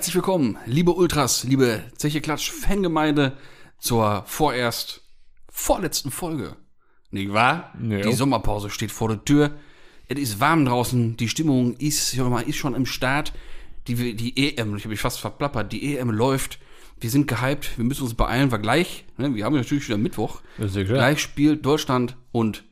Herzlich willkommen, liebe Ultras, liebe Zeche Klatsch Fangemeinde zur vorerst vorletzten Folge. Nicht wahr? Ja. Die Sommerpause steht vor der Tür. Es ist warm draußen, die Stimmung ist, mal, ist schon im Start. Die, die EM, ich habe mich fast verplappert, die EM läuft. Wir sind gehypt, wir müssen uns beeilen, weil gleich, ne, wir haben natürlich wieder Mittwoch, gleich spielt Deutschland und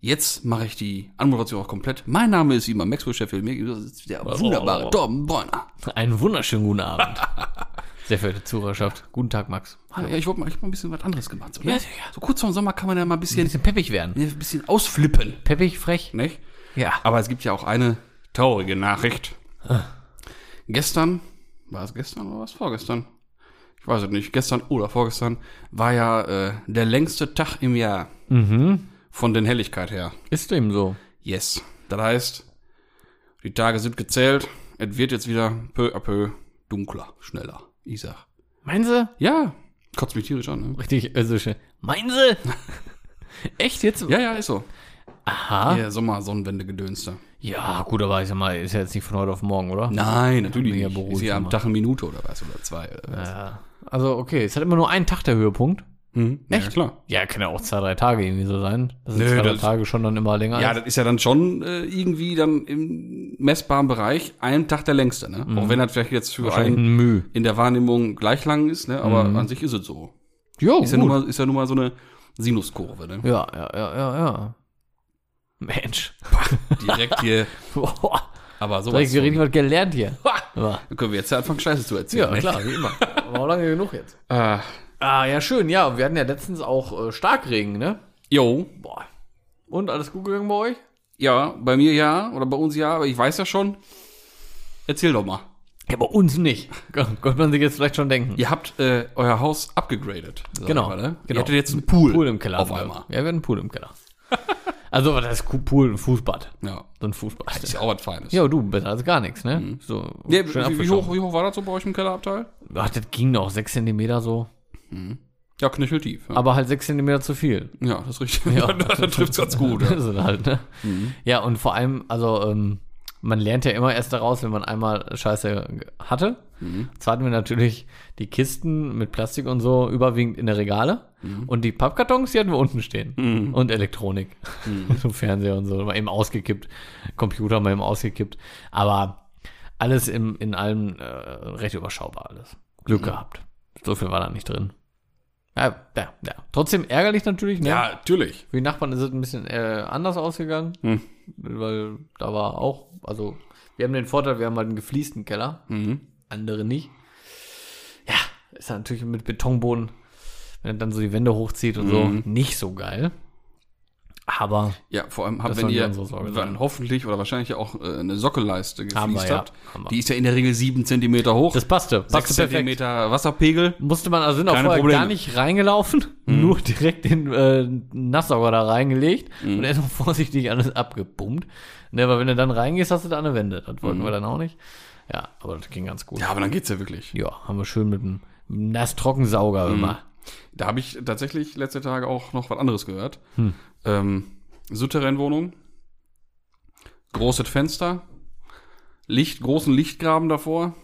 jetzt mache ich die Anmoderation auch komplett. Mein Name ist immer Maxwell Sheffield, mir sitzt der wunderbare Torben Bräuner. Einen wunderschönen guten Abend. Sehr verehrte Zuhörerschaft. Guten Tag, Max. Ja, ich wollte mal, ich hab mal ein bisschen was anderes gemacht. So, ne? Ja, sicher. so kurz vor dem Sommer kann man ja mal ein Ein bisschen, bisschen peppig werden. ein bisschen ausflippen. Peppig, frech. Nicht? Ja. Aber es gibt ja auch eine traurige Nachricht. Gestern, war es gestern oder war es vorgestern? Ich weiß es nicht. Gestern oder vorgestern war ja äh, der längste Tag im Jahr Mhm. Von den Helligkeit her. Ist dem so. Yes. Das heißt, die Tage sind gezählt. Es wird jetzt wieder peu à peu dunkler, schneller. Ich sag. Meinen Sie? Ja, kotzt mich tierisch an. Ne? Richtig, also schön. Meinen Sie? Echt jetzt? Ja, ja, ist so. Aha. Ja, Sommer, Sonnenwende, Gedönste. Ja, gut, aber ich sag mal, ist ja jetzt nicht von heute auf morgen, oder? Nein, natürlich nicht. Ist ja am. Tag eine Minute oder was, oder zwei. Oder was. Ja. Also, okay, es hat immer nur einen Tag der Höhepunkt. Mhm. Ja, Echt? klar. Ja, kann ja auch zwei, drei Tage irgendwie so sein. Das sind Nö, zwei, drei das- Tage schon dann immer länger. Ja, als- das ist ja dann schon äh, irgendwie dann im messbaren Bereich ein Tag der längste, ne? Auch wenn das vielleicht jetzt für einen ein Mühe. in der Wahrnehmung gleich lang ist, ne? Aber an sich ist es so. Jo, Ist ja, nun mal, ist ja nun mal so eine Sinuskurve, ne? ja, ja, ja, ja, ja. Mensch. Direkt hier, aber da sowas. ich richtig was gelernt hier. Ja, Dann können wir jetzt ja anfangen, Scheiße zu erzählen. ja ne? klar, wie immer. Aber auch lange genug jetzt. Äh, Ah, ja, schön. Ja, wir hatten ja letztens auch äh, Starkregen, ne? jo, Boah. Und alles gut gegangen bei euch? ja, bei mir ja, oder bei uns ja, aber ich weiß ja schon. Erzähl doch mal. Ja, bei uns nicht. Konnte man sich jetzt vielleicht schon denken. Ihr habt äh, euer Haus abgegradet. Genau, Mal, ne? genau. Ihr hattet jetzt einen Pool, Pool im Keller. auf einmal. Ja, wir hatten einen Pool im Keller. also, was heißt Ku- Pool? Ein Fußbad. Ja. So ein Fußbad. Ist ja auch was Feines. Ja, du, besser als gar nichts, ne? So, Ja, schön wie, wie, hoch, wie hoch war das so bei euch im Kellerabteil? Ach, das ging noch, 6 cm so. Ja, knöcheltief. Ja, Aber halt 6 cm zu viel. ja das ist richtig. Ja. das trifft's ganz gut. Ja. Ist halt, ne? Ja, und vor allem, also, ähm, man lernt ja immer erst daraus, wenn man einmal Scheiße hatte. Zwar hatten wir natürlich die Kisten mit Plastik und so überwiegend in der Regale. Und die Pappkartons, die hatten wir unten stehen. Und Elektronik. so Fernseher und so. Mal eben ausgekippt. Computer mal eben ausgekippt. Aber alles im, in allem äh, recht überschaubar alles. Glück gehabt. So viel war da nicht drin. Ja, ja, ja. Trotzdem ärgerlich natürlich, ne? ja, natürlich. Für die Nachbarn ist es ein bisschen äh, anders ausgegangen, Hm. weil da war auch, also wir haben den Vorteil, wir haben halt einen gefliesten Keller, Mhm. andere nicht. Ja, ist natürlich mit Betonboden, wenn er dann so die Wände hochzieht und Mhm. so, nicht so geil. Aber Ja, vor allem, habt, Das wenn ihr dann hoffentlich oder wahrscheinlich ja auch äh, eine Sockelleiste gefliest ja. habt. Wir. Die ist ja in der Regel sieben Zentimeter hoch. das passte, sechs passte perfekt. Zentimeter Wasserpegel. Musste man, also sind auch vorher Probleme. gar nicht reingelaufen, nur direkt den äh, Nasssauger da reingelegt und erst mal vorsichtig alles abgepumpt. Ne, aber wenn du dann reingehst, hast du da eine Wende. Das wollten wir dann auch nicht. Ja, aber das ging ganz gut. Ja, aber dann geht's ja wirklich. Ja, haben wir schön mit einem Nass-Trockensauger immer. Da habe ich tatsächlich letzte Tage auch noch was anderes gehört. Hm. Ähm, Souterrainwohnung, großes Fenster, Licht, großen Lichtgraben davor.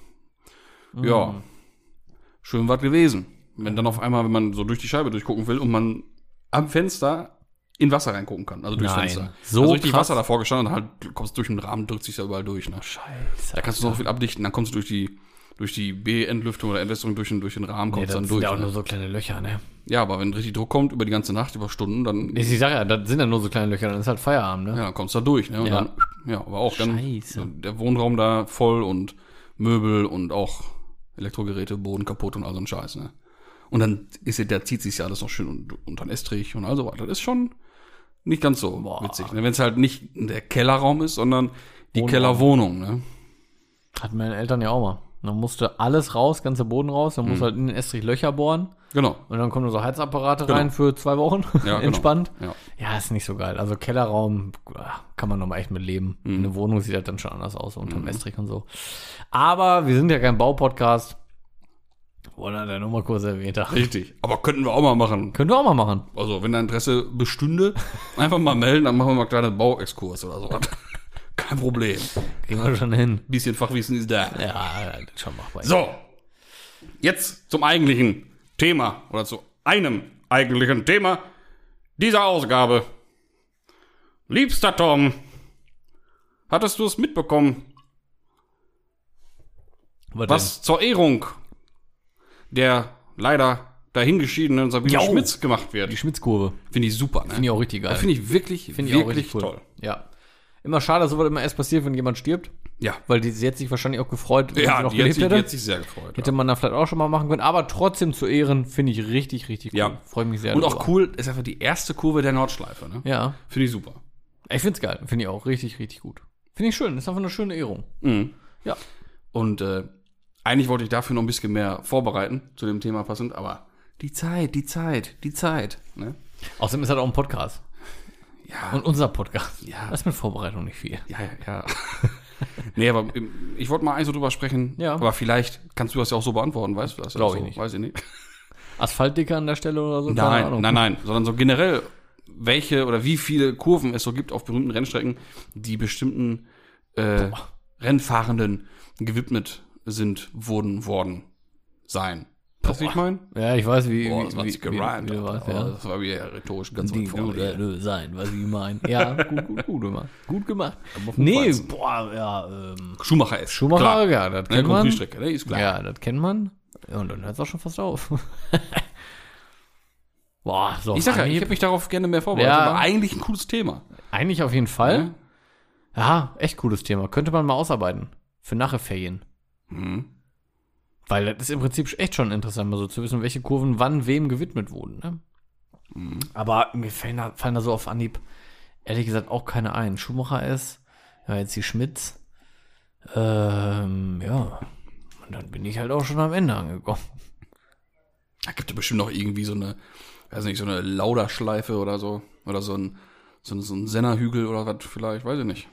Hm. Ja, schön was gewesen. Wenn dann auf einmal, wenn man so durch die Scheibe durchgucken will und man am Fenster in Wasser reingucken kann, also durchs Nein, Fenster. so also richtig? Wasser davor gestanden und halt kommst durch den Rahmen, drückt sich ja überall durch. Ne? Scheiße. Da kannst du noch viel abdichten, dann kommst du durch die durch die B-Entlüftung oder Entlüftung durch den, durch den Rahmen, Nee, kommst das dann sind durch. ja auch ne? nur so kleine Löcher, ne? Ja, aber wenn richtig Druck kommt über die ganze Nacht, über Stunden, dann, Ich sag ja, das sind ja nur so kleine Löcher, dann ist halt Feierabend, ne? ja, dann kommst du da durch. Ne? Und Ja. Dann, ja, aber auch dann Scheiße. der Wohnraum da voll und Möbel und auch Elektrogeräte, Boden kaputt und all so ein Scheiß. Ne? Und dann ist da zieht sich ja alles noch schön und, unter den Estrich und all so weiter. Das ist schon nicht ganz so Boah. witzig. Ne? Wenn es halt nicht der Kellerraum ist, sondern die Wohnraum. Kellerwohnung. Ne? Hatten meine Eltern ja auch mal. Dann musste alles raus, ganze Boden raus, dann muss halt in den Estrich Löcher bohren Genau. und dann kommen so Heizapparate Genau. rein für zwei Wochen. Ja, genau. Entspannt. Ja. Ja, ist nicht so geil. Also Kellerraum ah, kann man nochmal echt mit leben. Mhm. Eine Wohnung sieht halt dann schon anders aus, unterm Estrich und so. Aber wir sind ja kein Baupodcast. Wollen wir ja nur mal kurz erwähnt haben. Richtig. Aber könnten wir auch mal machen. Können wir auch mal machen. Also, wenn da Interesse bestünde, einfach mal melden, dann machen wir mal einen kleinen Bauexkurs oder so. Kein Problem. Kriegen wir schon hin. Bisschen Fachwissen ist da. Ja, schon machbar. So, jetzt zum eigentlichen Thema oder zu einem eigentlichen Thema dieser Ausgabe. Liebster Tom, hattest du es mitbekommen, Was, was zur Ehrung der leider dahingeschiedenen Sabine Jo. Schmitz gemacht denn? Die wird? Schmitzkurve. Finde ich super, ne? Finde ich auch richtig geil. Finde ich wirklich, Finde ich auch wirklich cool. toll. Ja. Immer schade, dass sowas immer erst passiert, wenn jemand stirbt. Ja, Weil die, sie hätte sich wahrscheinlich auch gefreut, wenn ja sie noch die, gelebt sich, die hätte. sich sehr gefreut. Hätte ja. man da vielleicht auch schon mal machen können. Aber trotzdem zu Ehren finde ich richtig, richtig cool. Ja. Freue mich sehr Und darüber. auch cool, ist einfach die erste Kurve der Nordschleife, ne? Ja. Finde ich super. Ich finde es geil. Finde ich auch richtig, richtig gut. Finde ich schön. Ist einfach eine schöne Ehrung. Mhm. Ja. Und äh, eigentlich wollte ich dafür noch ein bisschen mehr vorbereiten zu dem Thema passend, aber die Zeit, die Zeit, die Zeit. Ne? Außerdem ist halt auch ein Podcast. Ja, Und unser Podcast. Ja. Das ist mit Vorbereitung nicht viel. ja, ja. ja. nee, aber ähm, ich wollte mal eigentlich so drüber sprechen, Ja. aber vielleicht kannst du das ja auch so beantworten, weißt du das? Glaub Also, ich nicht. Weiß ich nicht. Asphaltdicker an der Stelle oder so? Nein, nein, nein, sondern so generell, welche oder wie viele Kurven es so gibt auf berühmten Rennstrecken, die bestimmten äh, Rennfahrenden gewidmet sind, wurden, worden sein. Weißt du, wie ich meine? Ja, ich weiß, wie, Boah, wie, das war wie, sich gereimt. wie, wie Oh, ja. Das war wieder rhetorisch ganz Die, weit vorne. du, du sein, was ich meine. Ja, gut, gut, gut gemacht. Gut gemacht. Nee, Weizen. boah, ja, ähm, Schumacher ist. Schumacher, klar. ja, das kennt man. Grand-Prix-Strecke, ne, ist klar. Ja, das kennt man. Ja, und dann hört es auch schon fast auf. boah, so. Ich sag ja, ich habe mich darauf gerne mehr vorbereitet. Ja. Aber eigentlich ein cooles Thema. eigentlich auf jeden Fall. Ja, echt cooles Thema. Könnte man mal ausarbeiten. Für nachher Ferien. Mhm. Weil das ist im Prinzip echt schon interessant, mal so zu wissen, welche Kurven wann wem gewidmet wurden. Ne? Mhm. Aber mir fallen da, fallen da so auf Anhieb, ehrlich gesagt, auch keine ein. Schumacher ist, ja, jetzt die Schmitz. Ähm, ja. Und dann bin ich halt auch schon am Ende angekommen. Da gibt es bestimmt noch irgendwie so eine, weiß nicht, so eine Lauderschleife oder so. Oder so ein, so ein, so ein Sennerhügel oder was vielleicht, weiß ich nicht.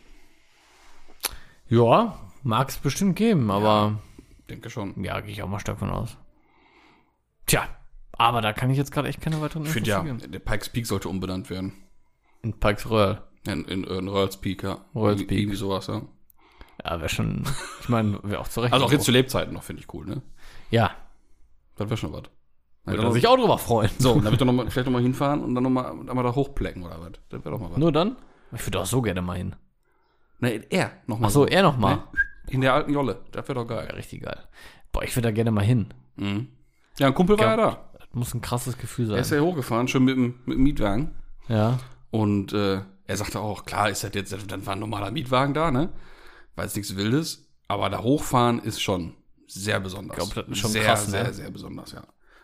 Ja, mag es bestimmt geben, aber Denke schon. ja, gehe ich auch mal stark von aus. Tja, aber da kann ich jetzt gerade echt keine weiteren Ich finde ja, geben. der Pikes Peak sollte umbenannt werden. In Pikes Royal. In, in, in Royals Peak, ja. Royals Peak. Irgendwie sowas, ja. Ja, wäre schon, ich meine, wäre auch zurecht. Also auch jetzt zu Lebzeiten noch, finde ich cool, ne? Ja, Das wäre schon was. würde er sich auch drüber freuen. So, dann wird er noch mal, vielleicht nochmal hinfahren und dann nochmal mal da hochplecken oder was. Das wäre doch mal was. Nur dann? Ich würde auch so gerne mal hin. Ne, er nochmal. Ach so, er noch mal. In der alten Jolle. Das wäre doch Ja, geil. richtig geil. Boah, ich würde da gerne mal hin. Mhm. Ja, ein Kumpel war ja da. Das muss ein krasses Gefühl Er ist sein. ja hochgefahren, schon mit dem, mit dem Mietwagen. Ja. Und äh, er sagte auch, klar ist das jetzt, dann war ein normaler Mietwagen da, ne? War jetzt nichts Wildes. Aber da hochfahren ist schon sehr besonders. Ich glaub, das ist schon sehr, krass, ne? sehr, sehr besonders, ja.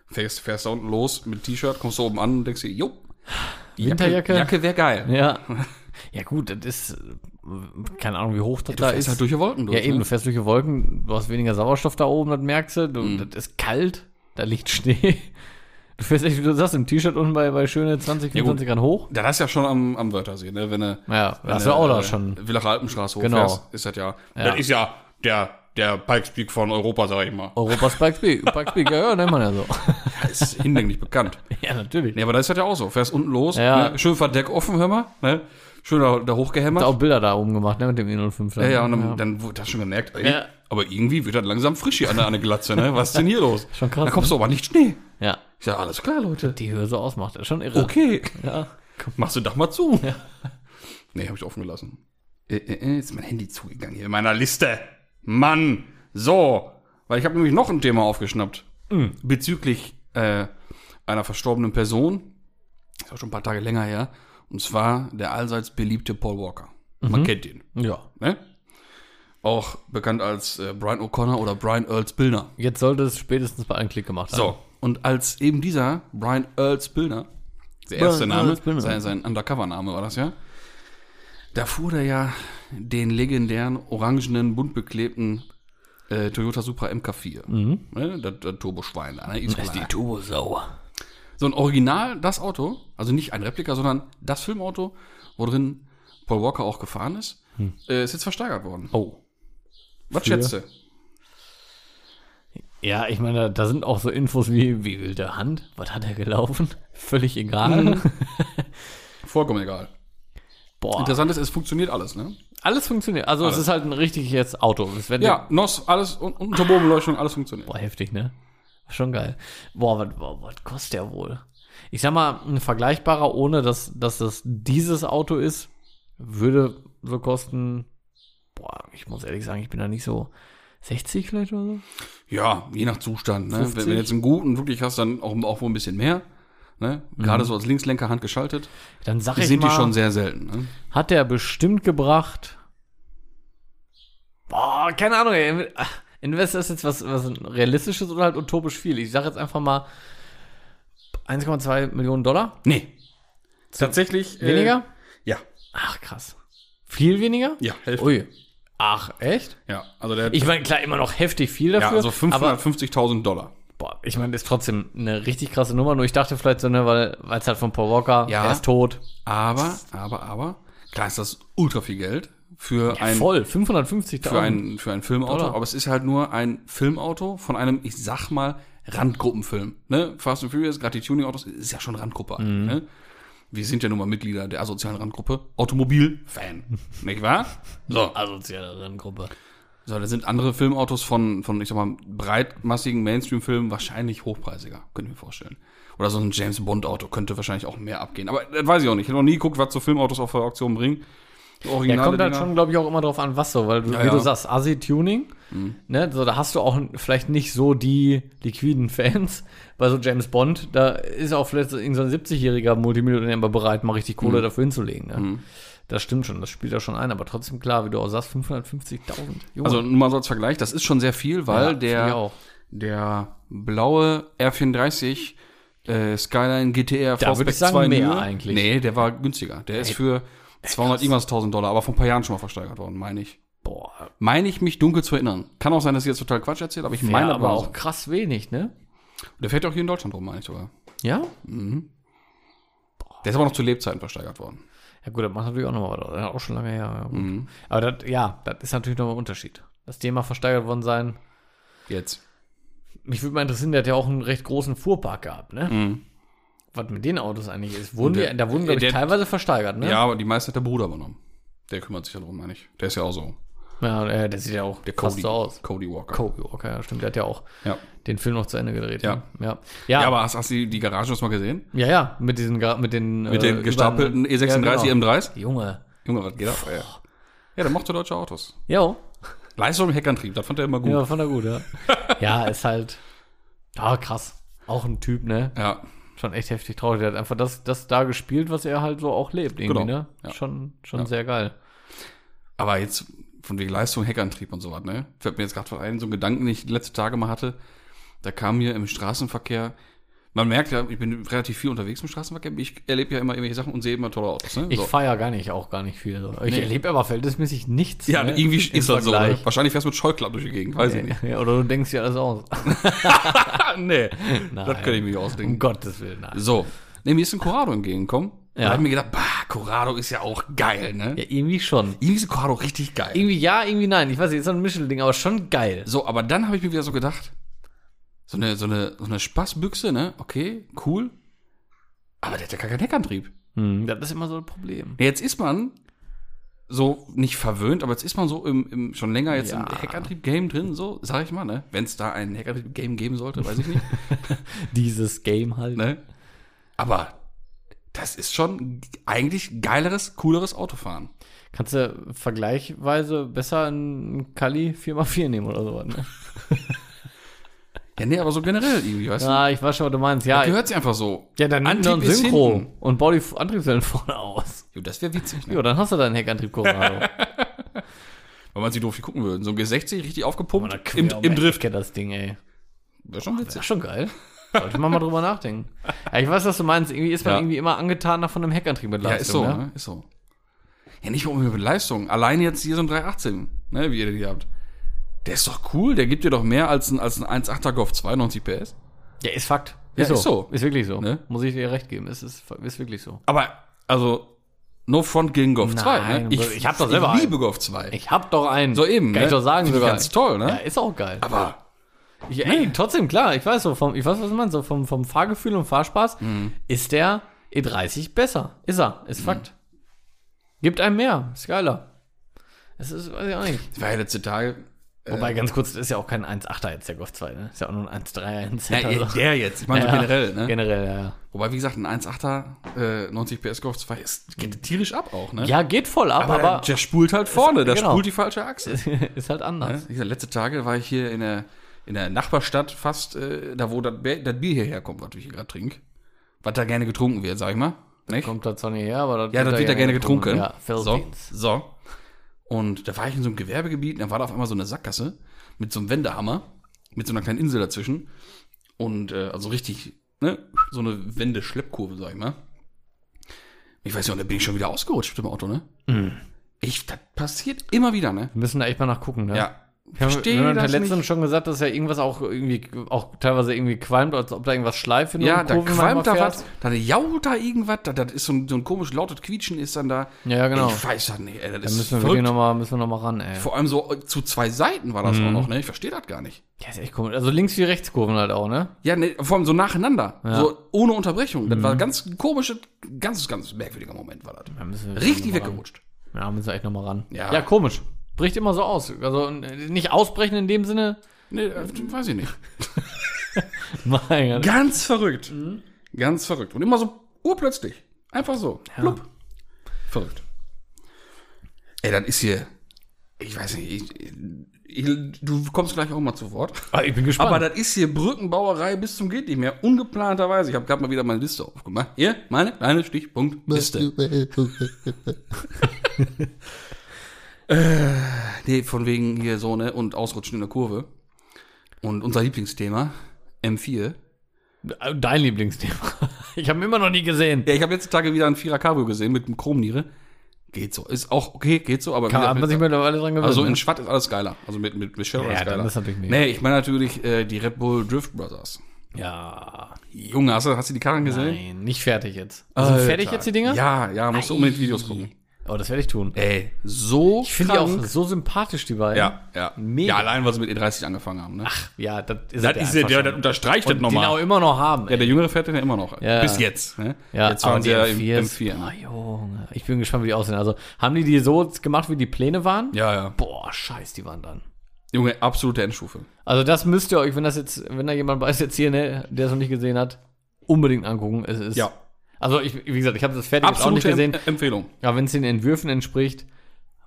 Fährst, fährst da unten los mit T-Shirt, kommst da oben an und denkst dir, jo, die Winterjacke. Jacke, Jacke wäre geil. Ja. Ja, gut, das ist, äh, keine Ahnung, wie hoch das Du da fährst ist. halt durch die Wolken durch. ja, eben, ne? du fährst durch die Wolken, du hast weniger Sauerstoff da oben, das merkst du. du Mhm. Das ist kalt, da liegt Schnee. Du fährst echt, wie du sagst, im T-Shirt unten bei, bei schöne 20, Ja, gut. 25 Grad hoch. Da hast du ja schon am, am Wörthersee, ne? Wenn du, Ja, wenn hast du, auch da äh, schon. Villacher Alpenstraße Genau. hochfährst, ist das ja, Das ist ja der, der Pikes Peak von Europa, sag ich mal. Europas Spike Peak, Spike Peak, ja, ja, nennt man ja so. Das ist hinlänglich bekannt. Ja, natürlich. Nee, aber da ist das ja auch so. Fährst unten los, Ja. ne? schön Verdeck offen, hör mal, ne? Schön da, da hochgehämmert. Hast auch Bilder da oben gemacht, ne, mit dem E05. Ja, ja, und dann, dann wurde das schon gemerkt, ey, Ja. aber irgendwie wird das langsam frisch hier an der, an der Glatze, ne? Was ist denn hier los? Schon krass, Da kommst du aber nicht Schnee. Ja, Ich sag, alles klar, Leute. die Höhe so ausmacht, das ist schon irre. Okay. Ja. Machst du Dach mal zu. Ja. Nee, hab ich offen gelassen. Äh, äh, äh, ist mein Handy zugegangen hier in meiner Liste. Mann. So. Weil ich habe nämlich noch ein Thema aufgeschnappt. Mhm. Bezüglich äh, einer verstorbenen Person. Ist auch schon ein paar Tage länger her. Und zwar der allseits beliebte Paul Walker. Mhm. Man kennt ihn. Ja. Ne? Auch bekannt als äh, Brian O'Connor oder Brian Earls Billner. Jetzt sollte es spätestens bei einem Klick gemacht haben. So, und als eben dieser Brian Earls Billner, der erste Brian Name, sein, sein Undercover-Name war das ja, da fuhr er ja den legendären, orangenen, bunt beklebten äh, Toyota Supra MK4. Ne, das, das Turboschwein. Ne, ist Das ist die. Turbosau. so ein Original, das Auto, also nicht ein Replika, sondern das Filmauto, wo drin Paul Walker auch gefahren ist, äh, ist jetzt versteigert worden. Oh. Was Für? schätzt du? Ja, ich meine, da, sind auch so Infos wie, wie will der Hand? Was hat er gelaufen? Völlig egal. Vollkommen egal. Boah. Interessant ist, es funktioniert alles, ne? Alles funktioniert. Also es ist halt ein richtig jetzt Auto. Ja, NOS, alles und, und Turbobeleuchtung, alles funktioniert. Boah, heftig, ne? Schon geil. Boah, was, boah, was kostet der wohl? Ich sag mal, ein vergleichbarer, ohne dass, dass das dieses Auto ist, würde so kosten, boah, ich muss ehrlich sagen, ich bin da nicht so 60 vielleicht oder so. Ja, je nach Zustand. Ne? Wenn, 50. wenn du jetzt einen guten wirklich hast, dann auch, auch wohl ein bisschen mehr. Ne? Gerade so als Linkslenker handgeschaltet. Dann sag Die ich sind mal, die schon sehr selten. Ne? hat der bestimmt gebracht. Boah, keine Ahnung, ey. Investor ist jetzt was, was realistisches oder halt utopisch viel. Ich sag jetzt einfach mal 1,2 Millionen Dollar. Nee. Tatsächlich. äh, Weniger? Ja. Ach, krass. Viel weniger? Ja, Hälfte. Ui. Ach, echt? Ja, also der Ich meine, klar, immer noch heftig viel dafür. ja, also aber 550.000 Dollar. Boah, ich meine, ist trotzdem eine richtig krasse Nummer. Nur ich dachte vielleicht so, ne, weil es halt von Paul Walker, Ja. er ist tot. Aber, aber, aber, klar ist das ultra viel Geld für ein, Voll, 550.000. für ein, für ein Filmauto, Dollar. aber es ist halt nur ein Filmauto von einem, ich sag mal, Randgruppenfilm. Ne? Fast and Furious, gerade die Tuning-Autos, ist ja schon Randgruppe. Mhm. Ne? Wir sind ja nun mal Mitglieder der asozialen Randgruppe. Automobil-Fan. Nicht wahr? So. asoziale Renngruppe. So, da sind andere Filmautos von, von, ich sag mal, breitmassigen Mainstream-Filmen wahrscheinlich hochpreisiger, könnte ich mir vorstellen. Oder so ein James Bond-Auto könnte wahrscheinlich auch mehr abgehen. Aber das weiß ich auch nicht. Ich habe noch nie geguckt, was so Filmautos auf der Auktion bringen. So Ja, Originale kommt halt Dinger. schon, glaube ich, auch immer drauf an, was so, weil du, Ja, wie ja. du sagst, Assi-Tuning, ne, so, da hast du auch vielleicht nicht so die liquiden Fans. Bei so James Bond, da ist auch vielleicht so, ein 70-jähriger Multimillionär bereit, mal richtig Kohle dafür hinzulegen, ne. Das stimmt schon, das spielt ja schon ein, aber trotzdem klar, wie du auch sagst, 550.000. Junge. Also nur mal so als Vergleich, das ist schon sehr viel, weil Ja, der, der blaue R34 äh, Skyline GTR Da ich sagen, mehr eigentlich. Nee, der war günstiger. Der ist für 200 irgendwas 1000 Dollar, aber vor ein paar Jahren schon mal versteigert worden, meine ich. boah, Meine ich mich dunkel zu erinnern. Kann auch sein, dass ich jetzt total Quatsch erzähle, aber ich meine meine aber auch krass wenig, ne? Der fährt auch hier in Deutschland rum, meine ich sogar. Ja? Der ist aber noch zu Lebzeiten versteigert worden. Ja gut, das macht natürlich auch nochmal was. Ja, auch schon lange her. Ja. Mhm. Aber das, ja, das ist natürlich nochmal ein Unterschied. Das Thema versteigert worden sein. Jetzt. Mich würde mal interessieren, der hat ja auch einen recht großen Fuhrpark gehabt, ne? Mhm. Was mit den Autos eigentlich ist. Wurden Der- die, da wurden, glaube ich, der- teilweise versteigert, ne? Ja, aber die meiste hat der Bruder übernommen. Der kümmert sich darum, meine ich. Der ist ja auch so. Ja, der sieht ja auch Der fast Cody, so aus. Cody Walker. Kobe Walker, ja, stimmt. Der hat ja auch Ja. den Film noch zu Ende gedreht. Ja. ne? Ja, ja. Ja, aber hast, hast du die, Garage das mal gesehen? ja, ja, mit diesen, mit den, Mit den äh, gestapelten über- E36 ja, genau. M3s? Junge. Junge, was geht ab? ey? Ja, der mochte deutsche Autos. Jo. Leistung im Heckantrieb, das fand er immer gut. Ja, fand er gut, ja. ja, ist halt, ja, krass. Auch ein Typ, ne? Ja. Schon echt heftig traurig. Der hat einfach das, das da gespielt, was er halt so auch lebt, irgendwie, Genau. ne? Ja. Schon, schon sehr geil. Aber jetzt von wegen Leistung, Heckantrieb und so was, ne? Fällt mir jetzt gerade ein, so ein Gedanken, den ich die letzten Tage mal hatte. Da kam mir im Straßenverkehr, man merkt ja, ich bin relativ viel unterwegs im Straßenverkehr, ich erlebe ja immer irgendwelche Sachen und sehe immer tolle Autos, ne? Ich So. fahre ja gar nicht, auch gar nicht viel. So. Ich Nee. erlebe aber verhältnismäßig nichts. Ja, ne? irgendwie ist das so. Ne? Wahrscheinlich fährst du mit Scheuklappen durch die Gegend, weiß ich nicht. Ja, oder du denkst dir alles aus. nee, Nein. das könnte ich mir Um ausdenken. Gottes Willen, nein. So, ne, mir ist ein Corrado entgegengekommen. Ja. Da hab ich mir gedacht, bah, Corrado ist ja auch geil, ne? Ja, irgendwie schon. Irgendwie ist Corrado richtig geil. Irgendwie ja, irgendwie nein. Ich weiß nicht, ist so ein Mischelding, aber schon geil. So, aber dann habe ich mir wieder so gedacht, so eine, so eine, so eine Spaßbüchse, ne? Okay, cool. Aber der hat ja gar keinen Heckantrieb. Hm, das ist immer so ein Problem. Jetzt ist man so nicht verwöhnt, aber jetzt ist man so im, im schon länger jetzt Ja. im Heckantrieb-Game drin, so, sag ich mal, ne? Wenn es da ein Heckantrieb-Game geben sollte, weiß ich nicht. Dieses Game halt. ne? Aber das ist schon eigentlich geileres, cooleres Autofahren. Kannst du vergleichsweise besser einen Kali 4x4 nehmen oder sowas, ne? Ja, nee, aber so generell irgendwie, weißt Ja, ich weiß schon, was du meinst. Ja, du? Gehört sich einfach so. ja dann nimm ist Synchro hinten. und bau die Antriebswellen vorne aus. Jo, das wäre witzig, ne? Jo, dann hast du deinen Heckantrieb Corrado. Wenn man sie doof gucken würde. So ein G60 richtig aufgepumpt im, im Drift. Ecke, das Ding, ey. Wäre schon Das witzig. ist schon geil. Sollte man mal drüber nachdenken. Ja, ich weiß, was du meinst. Irgendwie ist man Ja. irgendwie immer angetan von einem Heckantrieb mit Ja, Leistung. ist so, ne? ne? Ist so. Ja, nicht unbedingt mit Leistung. Allein jetzt hier so ein 318, ne, wie ihr die habt. Der ist doch cool, der gibt dir doch mehr als ein, als ein 1.8er Golf 92 PS. Ja, ist Fakt. Ja, ist so. Ist wirklich so. Ne? Muss ich dir recht geben. Es ist, ist wirklich so. Aber, also, no front gegen Golf Nein, 2, ne? ich hab doch selber Ich liebe Golf 2. Ich hab doch einen. So eben, Kann ne? ich doch sagen Find ich sogar. ganz toll, ne? Ja, ist auch geil. Aber, Ich, ey, trotzdem, klar, ich weiß so, vom, ich weiß, was meinst, so vom, vom Fahrgefühl und Fahrspaß Mhm. ist der E30 besser. Ist er, ist Fakt. Gibt einem mehr, ist geiler. Es ist, weiß ich auch nicht. Das war ja letzte Tage. Wobei, ganz kurz, das ist ja auch kein 1,8er jetzt, der Golf 2, ne? Ist ja auch nur ein 1,3er, ein Ja, Center. so. der jetzt, ich meine so Ja, generell, ne? Generell, ja, ja. Wobei, wie gesagt, ein 1,8er, äh, 90 PS Golf 2 ist, geht tierisch ab auch, ne? Ja, geht voll ab, aber, aber, der, spult halt vorne, der genau. spult die falsche Achse. ist halt anders. Ne? Wie gesagt, letzte Tage war ich hier in der, in der Nachbarstadt fast, äh, da wo das Bier, das hierher kommt, was ich hier gerade trinke. Was da gerne getrunken wird, sag ich mal. Nicht? Kommt da zwar nicht her, aber Ja, das wird da gerne getrunken. Ja, so, Philippines. so. Und da war ich in so einem Gewerbegebiet, und da war da auf einmal so eine Sackgasse mit so einem Wendehammer, mit so einer kleinen Insel dazwischen. Und äh, also richtig, ne, so eine Wendeschleppkurve, sag ich mal. Ich weiß nicht, und da bin ich schon wieder ausgerutscht im Auto, ne? Mhm. Ich, das passiert immer wieder, ne? Wir müssen da echt mal nachgucken, ne? Ja. Verstehe wir haben das ja letztens schon gesagt, dass ja irgendwas auch irgendwie, auch teilweise irgendwie qualmt, als ob da irgendwas schleift. wenn Ja, da Kurven qualmt da was, da jault da irgendwas, da, das ist so ein, so ein komisch lautes Quietschen ist dann da. Ja, ja, genau. Ich weiß das nicht, ey, das Da ist müssen wir wirklich nochmal, müssen wir noch mal ran, ey. Vor allem so äh, zu zwei Seiten war das Mhm. auch noch, ne? Ich verstehe das gar nicht. Ja, ist echt komisch. Also links wie Rechtskurven halt auch, ne? Ja, ne, vor allem so nacheinander. Ja. So ohne Unterbrechung. Das war Mhm. ein ganz komische, ganz, ganz merkwürdiger Moment war das. Da Richtig noch mal weggerutscht. Ja, müssen wir echt nochmal ran. Ja. ja, komisch. Bricht immer so aus. Also nicht ausbrechen in dem Sinne. Nee, äh, weiß ich nicht. Mein Gott. Ganz verrückt. Mhm. Ganz verrückt. Und immer so urplötzlich. Einfach so. Plupp. Verrückt. Ey, das ist hier. Ich weiß nicht, ich, ich, du kommst gleich auch mal zu Wort. Ah, ich bin gespannt. Aber das ist hier Brückenbauerei bis zum geht nicht mehr. Ungeplanterweise. Ich habe gerade mal wieder meine Liste aufgemacht. Hier, meine kleine Stichpunktliste. äh, nee, von wegen hier so, ne? Und Ausrutschen in der Kurve. Und unser Lieblingsthema, M4. Dein Lieblingsthema. Ich habe ihn immer noch nie gesehen. Ja, ich habe letzte Tage wieder ein Vierer Cabrio gesehen mit einem Chromniere. Geht so. Ist auch okay, geht so, aber Kann, hat man sich mit, mittlerweile dran gewöhnt. also in ne? Schwatt ist alles geiler. Also mit, mit, mit Shell Ja, ist dann geiler. ist natürlich mega. Nee, ich meine natürlich äh, die Red Bull Drift Brothers. Ja. Junge, hast du, hast du die Karren gesehen? Nein, nicht fertig jetzt. Sind Alter. fertig jetzt die Dinger? Ja, ja, musst du unbedingt Videos gucken. Oh, das werde ich tun. Ey, so Ich finde die auch so sympathisch, die beiden. Ja, ja. Mega. Ja, allein, weil sie mit E30 angefangen haben. Ne? Ach, Ja, das ist das ist ja, der, der unterstreicht das Und den auch nochmal. immer noch haben. Ja, ey. der Jüngere fährt den ja immer noch. Ja. Bis jetzt. Ne? Ja, jetzt waren sie ja im M4s, M4. Boah, Ne? Junge. Ich bin gespannt, wie die aussehen. Also, haben die die so gemacht, wie die Pläne waren? Ja, ja. Boah, scheiß, die waren dann. Junge, absolute Endstufe. Also, das müsst ihr euch, wenn das jetzt, wenn da jemand weiß jetzt hier, ne, der es noch nicht gesehen hat, unbedingt angucken. Es ist. Ja. Also, ich, wie gesagt, ich habe das fertig auch nicht gesehen. Em Empfehlung. Aber wenn es den Entwürfen entspricht,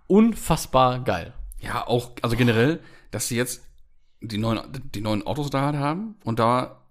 unfassbar geil. Ja, auch, also generell, dass sie jetzt die neuen, die neuen Autos da haben und da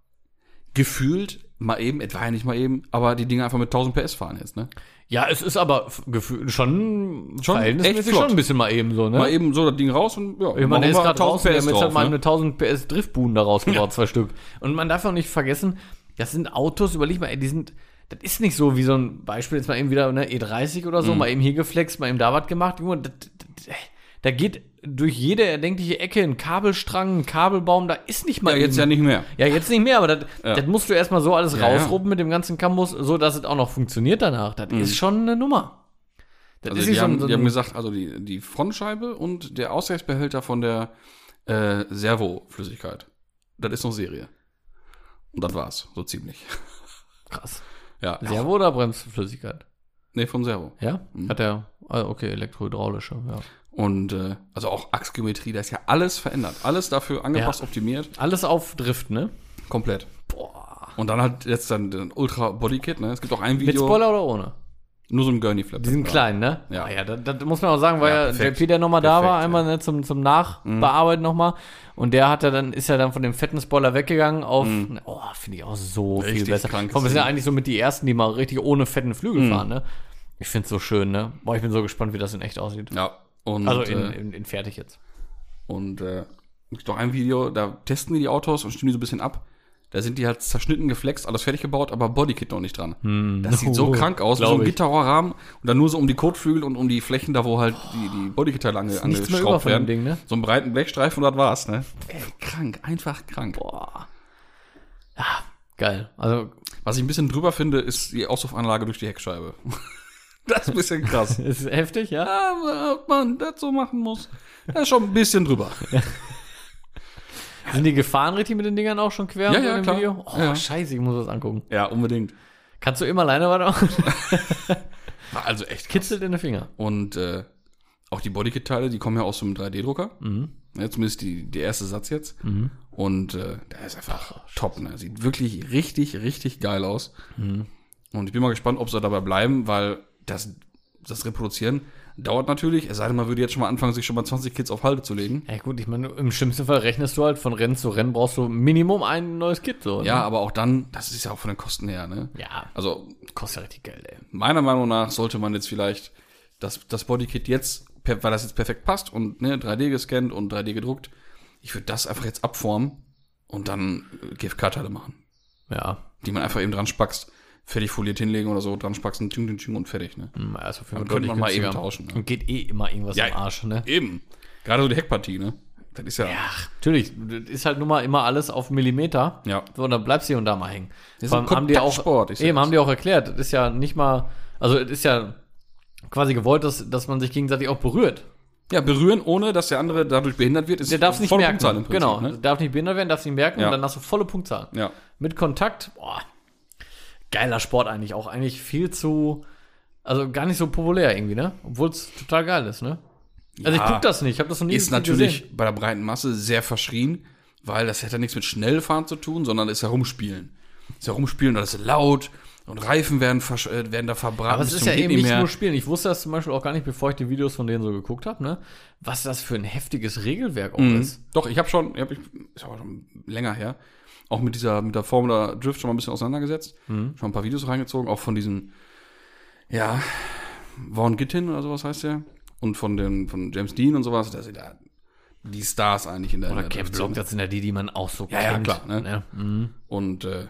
gefühlt mal eben, etwa ja nicht mal eben, aber die Dinge einfach mit 1000 PS fahren jetzt, ne? Ja, es ist aber gefühlt schon, Schon verhältnismäßig schon ein bisschen mal eben so, ne? Mal eben so das Ding raus und ja, Ich meine, der ist gerade draußen, jetzt halt drauf, mal ne? eine 1000 PS Driftbuhnen da rausgebaut, zwei Stück. Und man darf auch nicht vergessen, das sind Autos, überleg mal, ey, die sind, das ist nicht so wie so ein Beispiel, jetzt mal eben wieder, ne, E30 oder Mhm. so, mal eben hier geflext, mal eben da was gemacht. Junge, das, das, da geht durch jede erdenkliche Ecke ein Kabelstrang, ein Kabelbaum, da ist nicht mal Ja, jetzt ja eben- nicht mehr. Ja, jetzt nicht mehr, aber das, Ja. das musst du erstmal so alles Ja, ja. rausruppen mit dem ganzen Campus, so dass es auch noch funktioniert danach. Das ist schon eine Nummer. Das Also ist die, haben, so die haben gesagt, also die, die Frontscheibe und der Ausgleichsbehälter von der äh, Servo-Flüssigkeit. Das ist noch Serie. Und das war's, so ziemlich. krass. Ja. Servo oder Bremsflüssigkeit? Nee, vom Servo. Ja? Mhm. Hat er, ah, okay, elektrohydraulische, ja. Und äh, also auch Achsgeometrie, da ist ja alles verändert. Alles dafür angepasst, Ja. optimiert. Alles auf Drift, ne? Komplett. Boah. Und dann halt jetzt dann den Ultra Bodykit, ne? Es gibt auch ein Mit Video. Spoiler oder ohne? Nur so ein Gurney-Flap. Die sind klein, ne? Ja. Ah, ja das, das muss man auch sagen, weil Ja, ja, perfekt. der Peter nochmal da war, einmal ne, zum, zum Nachbearbeiten nochmal. Und der hat ja dann, ist ja dann von dem fetten Spoiler weggegangen auf, oh, finde ich auch so viel Mhm. Richtig besser. krankes Komm, wir sind ja eigentlich so mit die ersten, die mal richtig ohne fetten Flügel Mhm. fahren, ne? Ich finde es so schön, ne? Boah, ich bin so gespannt, wie das in echt aussieht. Ja. Und, Also in, äh, in, in fertig jetzt. Und äh, es gibt auch ein Video, da testen die die Autos und stimmen die so ein bisschen ab. Da sind die halt zerschnitten, geflext, alles fertig gebaut, aber Bodykit noch nicht dran. Das sieht so Oh, krank aus, so ein. Gitterrohrrahmen und dann nur so um die Kotflügel und um die Flächen, da wo halt die, die Bodykit-Teile ange, mehr über angeschraubt werden. Ding, ne? So einen breiten Blechstreifen und das war's, ne? Ey, krank, einfach krank. Boah. Ja, geil. Also, Was ich ein bisschen drüber finde, ist die Auspuffanlage durch die Heckscheibe. das ist ein bisschen krass. ist heftig, ja? Ja, ob man das so machen muss, das ist schon ein bisschen drüber. Sind die gefahren richtig mit den Dingern auch schon quer Ja, ja, klar. Video? Oh, Ja. scheiße, ich muss das angucken. Ja, unbedingt. Kannst du immer alleine weitermachen? War also echt krass. Kitzelt in den Finger. Und äh, Auch die Bodykit-Teile, die kommen ja aus so einem 3D-Drucker. Mhm. Ja, zumindest die, der erste Satz jetzt. Und äh, der ist einfach top. Ne? Sieht wirklich richtig, richtig geil aus. Und ich bin mal gespannt, ob sie dabei bleiben, weil das, das Reproduzieren dauert natürlich. Es sei denn, man würde jetzt schon mal anfangen, sich schon mal 20 Kits auf Halde zu legen. Ja gut, ich meine, im schlimmsten Fall rechnest du halt von Rennen zu Rennen brauchst du Minimum ein neues Kit so. Ja, Ne? aber auch dann, das ist ja auch von den Kosten her. Ne? Ja, Also kostet ja richtig Geld, ey. meiner Meinung nach sollte man jetzt vielleicht das, das Bodykit jetzt, per- weil das jetzt perfekt passt und ne, 3D gescannt und 3D gedruckt, ich würde das einfach jetzt abformen und dann äh, GFK-Teile machen, Ja, die man einfach eben dran spackst, fertig foliert hinlegen oder so, dran spackst, tschung, tschung, und fertig. Ne? hm, also für Dann könnte man mal eben tauschen, ne? Und geht eh immer irgendwas Ja, im Arsch, ne? Eben. Gerade so die Heckpartie, ne? Das ist ja. Ja, natürlich. Das ist halt nun mal immer alles auf Millimeter. Ja. So, und dann bleibst du hier und da mal hängen. Das ist ein haben die auch, ich eben, sag's. haben die auch erklärt. Das ist ja nicht mal, also es ist ja quasi gewollt, dass, dass man sich gegenseitig auch berührt. ja, berühren, ohne dass der andere dadurch behindert wird, ist Der darf es nicht merken. Punktzahl im Prinzip, genau. Ne? Darf nicht behindert werden, darf nicht merken Ja. und dann hast du volle Punktzahl. Ja. Mit Kontakt, boah, geiler Sport eigentlich. Auch eigentlich viel zu, also gar nicht so populär irgendwie, ne? Obwohl es total geil ist, ne? Also ich guck das nicht, ich habe das noch nie Ist gesehen. natürlich bei der breiten Masse sehr verschrien, weil das hat ja nichts mit Schnellfahren zu tun, sondern ist Herumspielen. Ist Herumspielen, das ist laut und Reifen werden, äh, werden da verbraten. Aber es ist ja eben nicht mehr. nur Spielen. Ich wusste das zum Beispiel auch gar nicht, bevor ich die Videos von denen so geguckt habe, ne? Was das für ein heftiges Regelwerk auch Mhm. ist. Doch, ich habe schon, ich hab, ich, ist aber schon länger her, auch mit dieser, mit der Formula Drift schon mal ein bisschen auseinandergesetzt. Mhm. Schon ein paar Videos reingezogen, auch von diesem, ja, Vaughn Gittin oder sowas heißt der. Und von den, von James Dean und sowas. Das sind ja die Stars eigentlich in der, Oder Driftszene. Block, das sind ja die, die man auch so Ja, ja, kennt. klar, ne? Mhm. Und äh,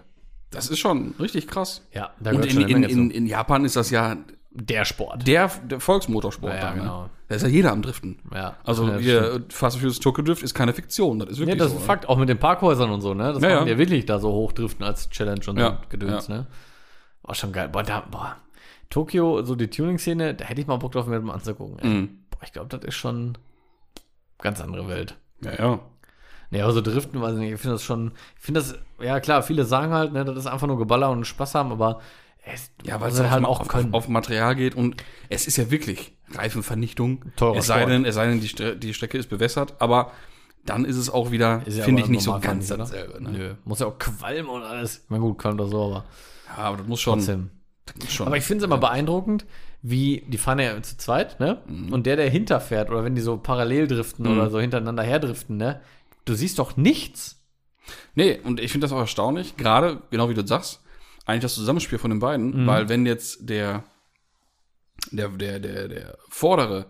das ist schon richtig krass. Ja, da Und in, in, in, in Japan ist das ja Der Sport. der, der Volksmotorsport Ja, ja, da. Ne? genau. Da ist ja jeder am Driften. Ja, Also ja, hier, Fast and Furious Tokyo Drift ist keine Fiktion. Das ist Ja, wirklich das so. ist ne? Fakt, auch mit den Parkhäusern und so, ne? Das Ja, machen ja. ja wirklich da so hochdriften als Challenge und Ja, so Gedöns, ja. ne? War schon geil. Boah, da, boah. Tokio, so die Tuning-Szene, da hätte ich mal Bock drauf, mir mal anzugucken. Mhm. Boah, ich glaube, das ist schon ganz andere Welt. Ja, ja. Nee, aber so Driften, weiß ich nicht, ich finde das schon, ich finde das, ja klar, viele sagen halt, ne, das ist einfach nur Geballer und Spaß haben, aber es, Ja, weil es halt auch auf, auf Material geht und es ist ja wirklich Reifenvernichtung. Teurer es sei denn, es sei denn die, Stre die Strecke ist bewässert, aber dann ist es auch wieder, ja finde ich, nicht so ganz dasselbe. Ne? Nö, muss ja auch qualmen und alles. Na gut, qualmt das so, aber Ja, aber das muss schon. trotzdem. Schon Aber ich finde es immer beeindruckend, wie die fahren ja zu zweit, ne? Mhm. Und der, der hinterfährt, oder wenn die so parallel driften oder so hintereinander herdriften, ne? Du siehst doch nichts. Nee, und ich finde das auch erstaunlich, gerade, genau wie du sagst, eigentlich das Zusammenspiel von den beiden, Mhm. weil wenn jetzt der, der, der, der, der Vordere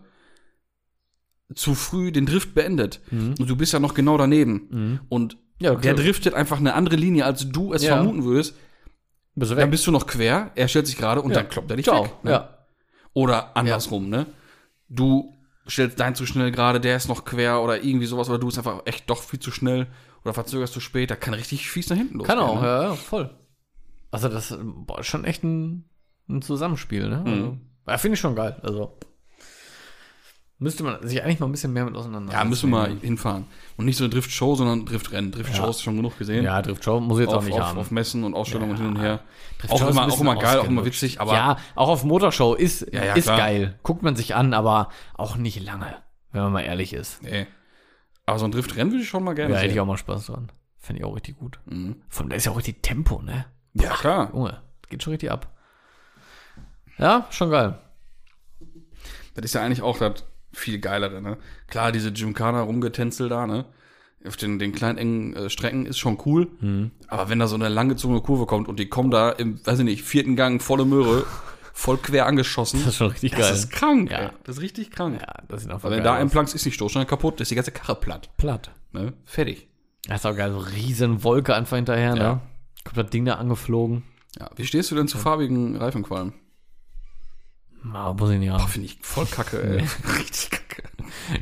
zu früh den Drift beendet und du bist ja noch genau daneben und Mhm. Ja, der okay. driftet einfach eine andere Linie, als du es Ja. vermuten würdest, Bist dann bist du noch quer, er stellt sich gerade und Ja. dann kloppt er dich Ciao. weg. Ne? Ja. Oder andersrum, ne? Du stellst dein zu schnell gerade, der ist noch quer oder irgendwie sowas, oder du bist einfach echt doch viel zu schnell oder verzögerst zu spät, da kann richtig fies nach hinten losgehen. Kann auch, ne? ja, ja, voll. Also das boah, ist schon echt ein, ein Zusammenspiel, ne? Also, ja, finde ich schon geil. Also müsste man sich eigentlich mal ein bisschen mehr mit auseinander. Ja, müssen wir mal hinfahren. Und nicht so eine Drift-Show, sondern Driftrennen. Drift-Show Ja. du schon genug gesehen. Ja, Drift Show muss ich jetzt auch auf, nicht auf, haben. auf Messen und Ausstellungen Ja. und hin und her. Auch ist immer, auch immer geil, auch immer witzig, aber ja, auch auf Motorshow ist, Ja, ist klar. geil. Guckt man sich an, aber auch nicht lange, wenn man mal ehrlich ist. nee. Aber so ein Driftrennen würde ich schon mal gerne Ja, hätte ich sehen. auch mal Spaß dran. Fände ich auch richtig gut. Mhm. Von da ist ja auch richtig Tempo, ne? Ja, klar. Junge, geht schon richtig ab. Ja, schon geil. Das ist ja eigentlich auch das viel geilere, ne? Klar, diese Gymkhana rumgetänzel da, ne? Auf den, den kleinen engen äh, Strecken ist schon cool. Mhm. Aber wenn da so eine langgezogene Kurve kommt und die kommen da im, weiß ich nicht, vierten Gang, volle Möhre, voll quer angeschossen. Das ist schon richtig Das geil. ist krank, Ja. ey. Das ist richtig krank. ja, das sieht einfach Weil wenn da aus. einplankst, ist die Stoßstange kaputt, ist die ganze Karre platt. platt. Ne? Fertig. Das ist auch geil, so riesen Wolke einfach hinterher, Ja. ne? Kommt das Ding da angeflogen. Ja. Wie stehst du denn zu farbigen Reifenqualm? Ah, muss ich nicht haben. finde ich voll kacke, ey. richtig kacke.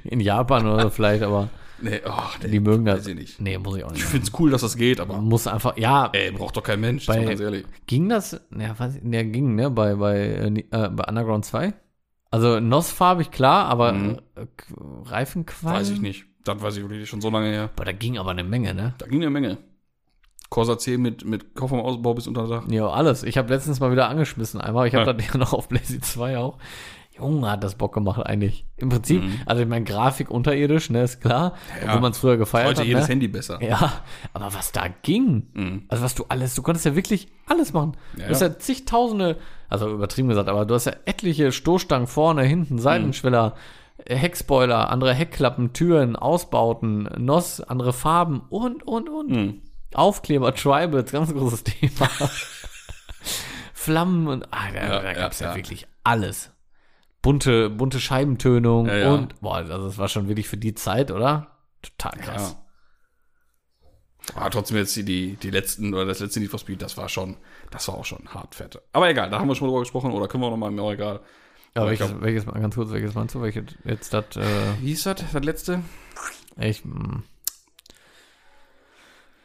In Japan oder so vielleicht, aber Nee, ach, nee, die mögen das. weiß ich nicht. Nee, muss ich auch Ich nicht. finde es cool, dass das geht, aber Muss einfach, ja, ey, braucht doch kein Mensch, Bei- ganz ehrlich. ging das, ja, was, der ging, ne, bei, bei, äh, äh, bei Underground 2? Also NOS-farbig, klar, aber Mhm. äh, Reifenqualm? Weiß ich nicht. Das weiß ich wirklich schon so lange her. Aber da ging aber eine Menge, ne? Da ging eine Menge. Corsa C mit, mit Kofferraumausbau bis unter Dach. Ja, alles. Ich habe letztens mal wieder angeschmissen einmal. Ich habe Ja. das ja noch auf Blazy 2 auch. Junge, hat das Bock gemacht eigentlich. Im Prinzip, also ich meine, Grafik unterirdisch, ne, ist klar, Ja. obwohl man es früher gefeiert Heute hat. jedes ne? Handy besser. Ja, aber was da ging, also was du alles, du konntest ja wirklich alles machen. Ja, du hast ja. zigtausende, also übertrieben gesagt, aber du hast ja etliche Stoßstangen vorne, hinten, Seitenschweller, äh, Heckspoiler, andere Heckklappen, Türen, Ausbauten, NOS, andere Farben und, und, und. Aufkleber, Tribals, ganz großes Thema. Flammen und, ah, da, Ja, da ja, gab's ja, ja. wirklich alles. Bunte, bunte Scheibentönung Ja, und, boah, also das war schon wirklich für die Zeit, oder? Total krass. Aber trotzdem jetzt die, die, die letzten, oder das letzte Need for Speed, das war schon, das war auch schon hart fette. Aber egal, da haben wir schon mal drüber gesprochen, oder können wir noch mal, mir auch egal. Ja, Aber welches, glaub- welches, mal ganz kurz, welches meinst du? Welches jetzt das, äh, Wie hieß das, das letzte? ich, mh.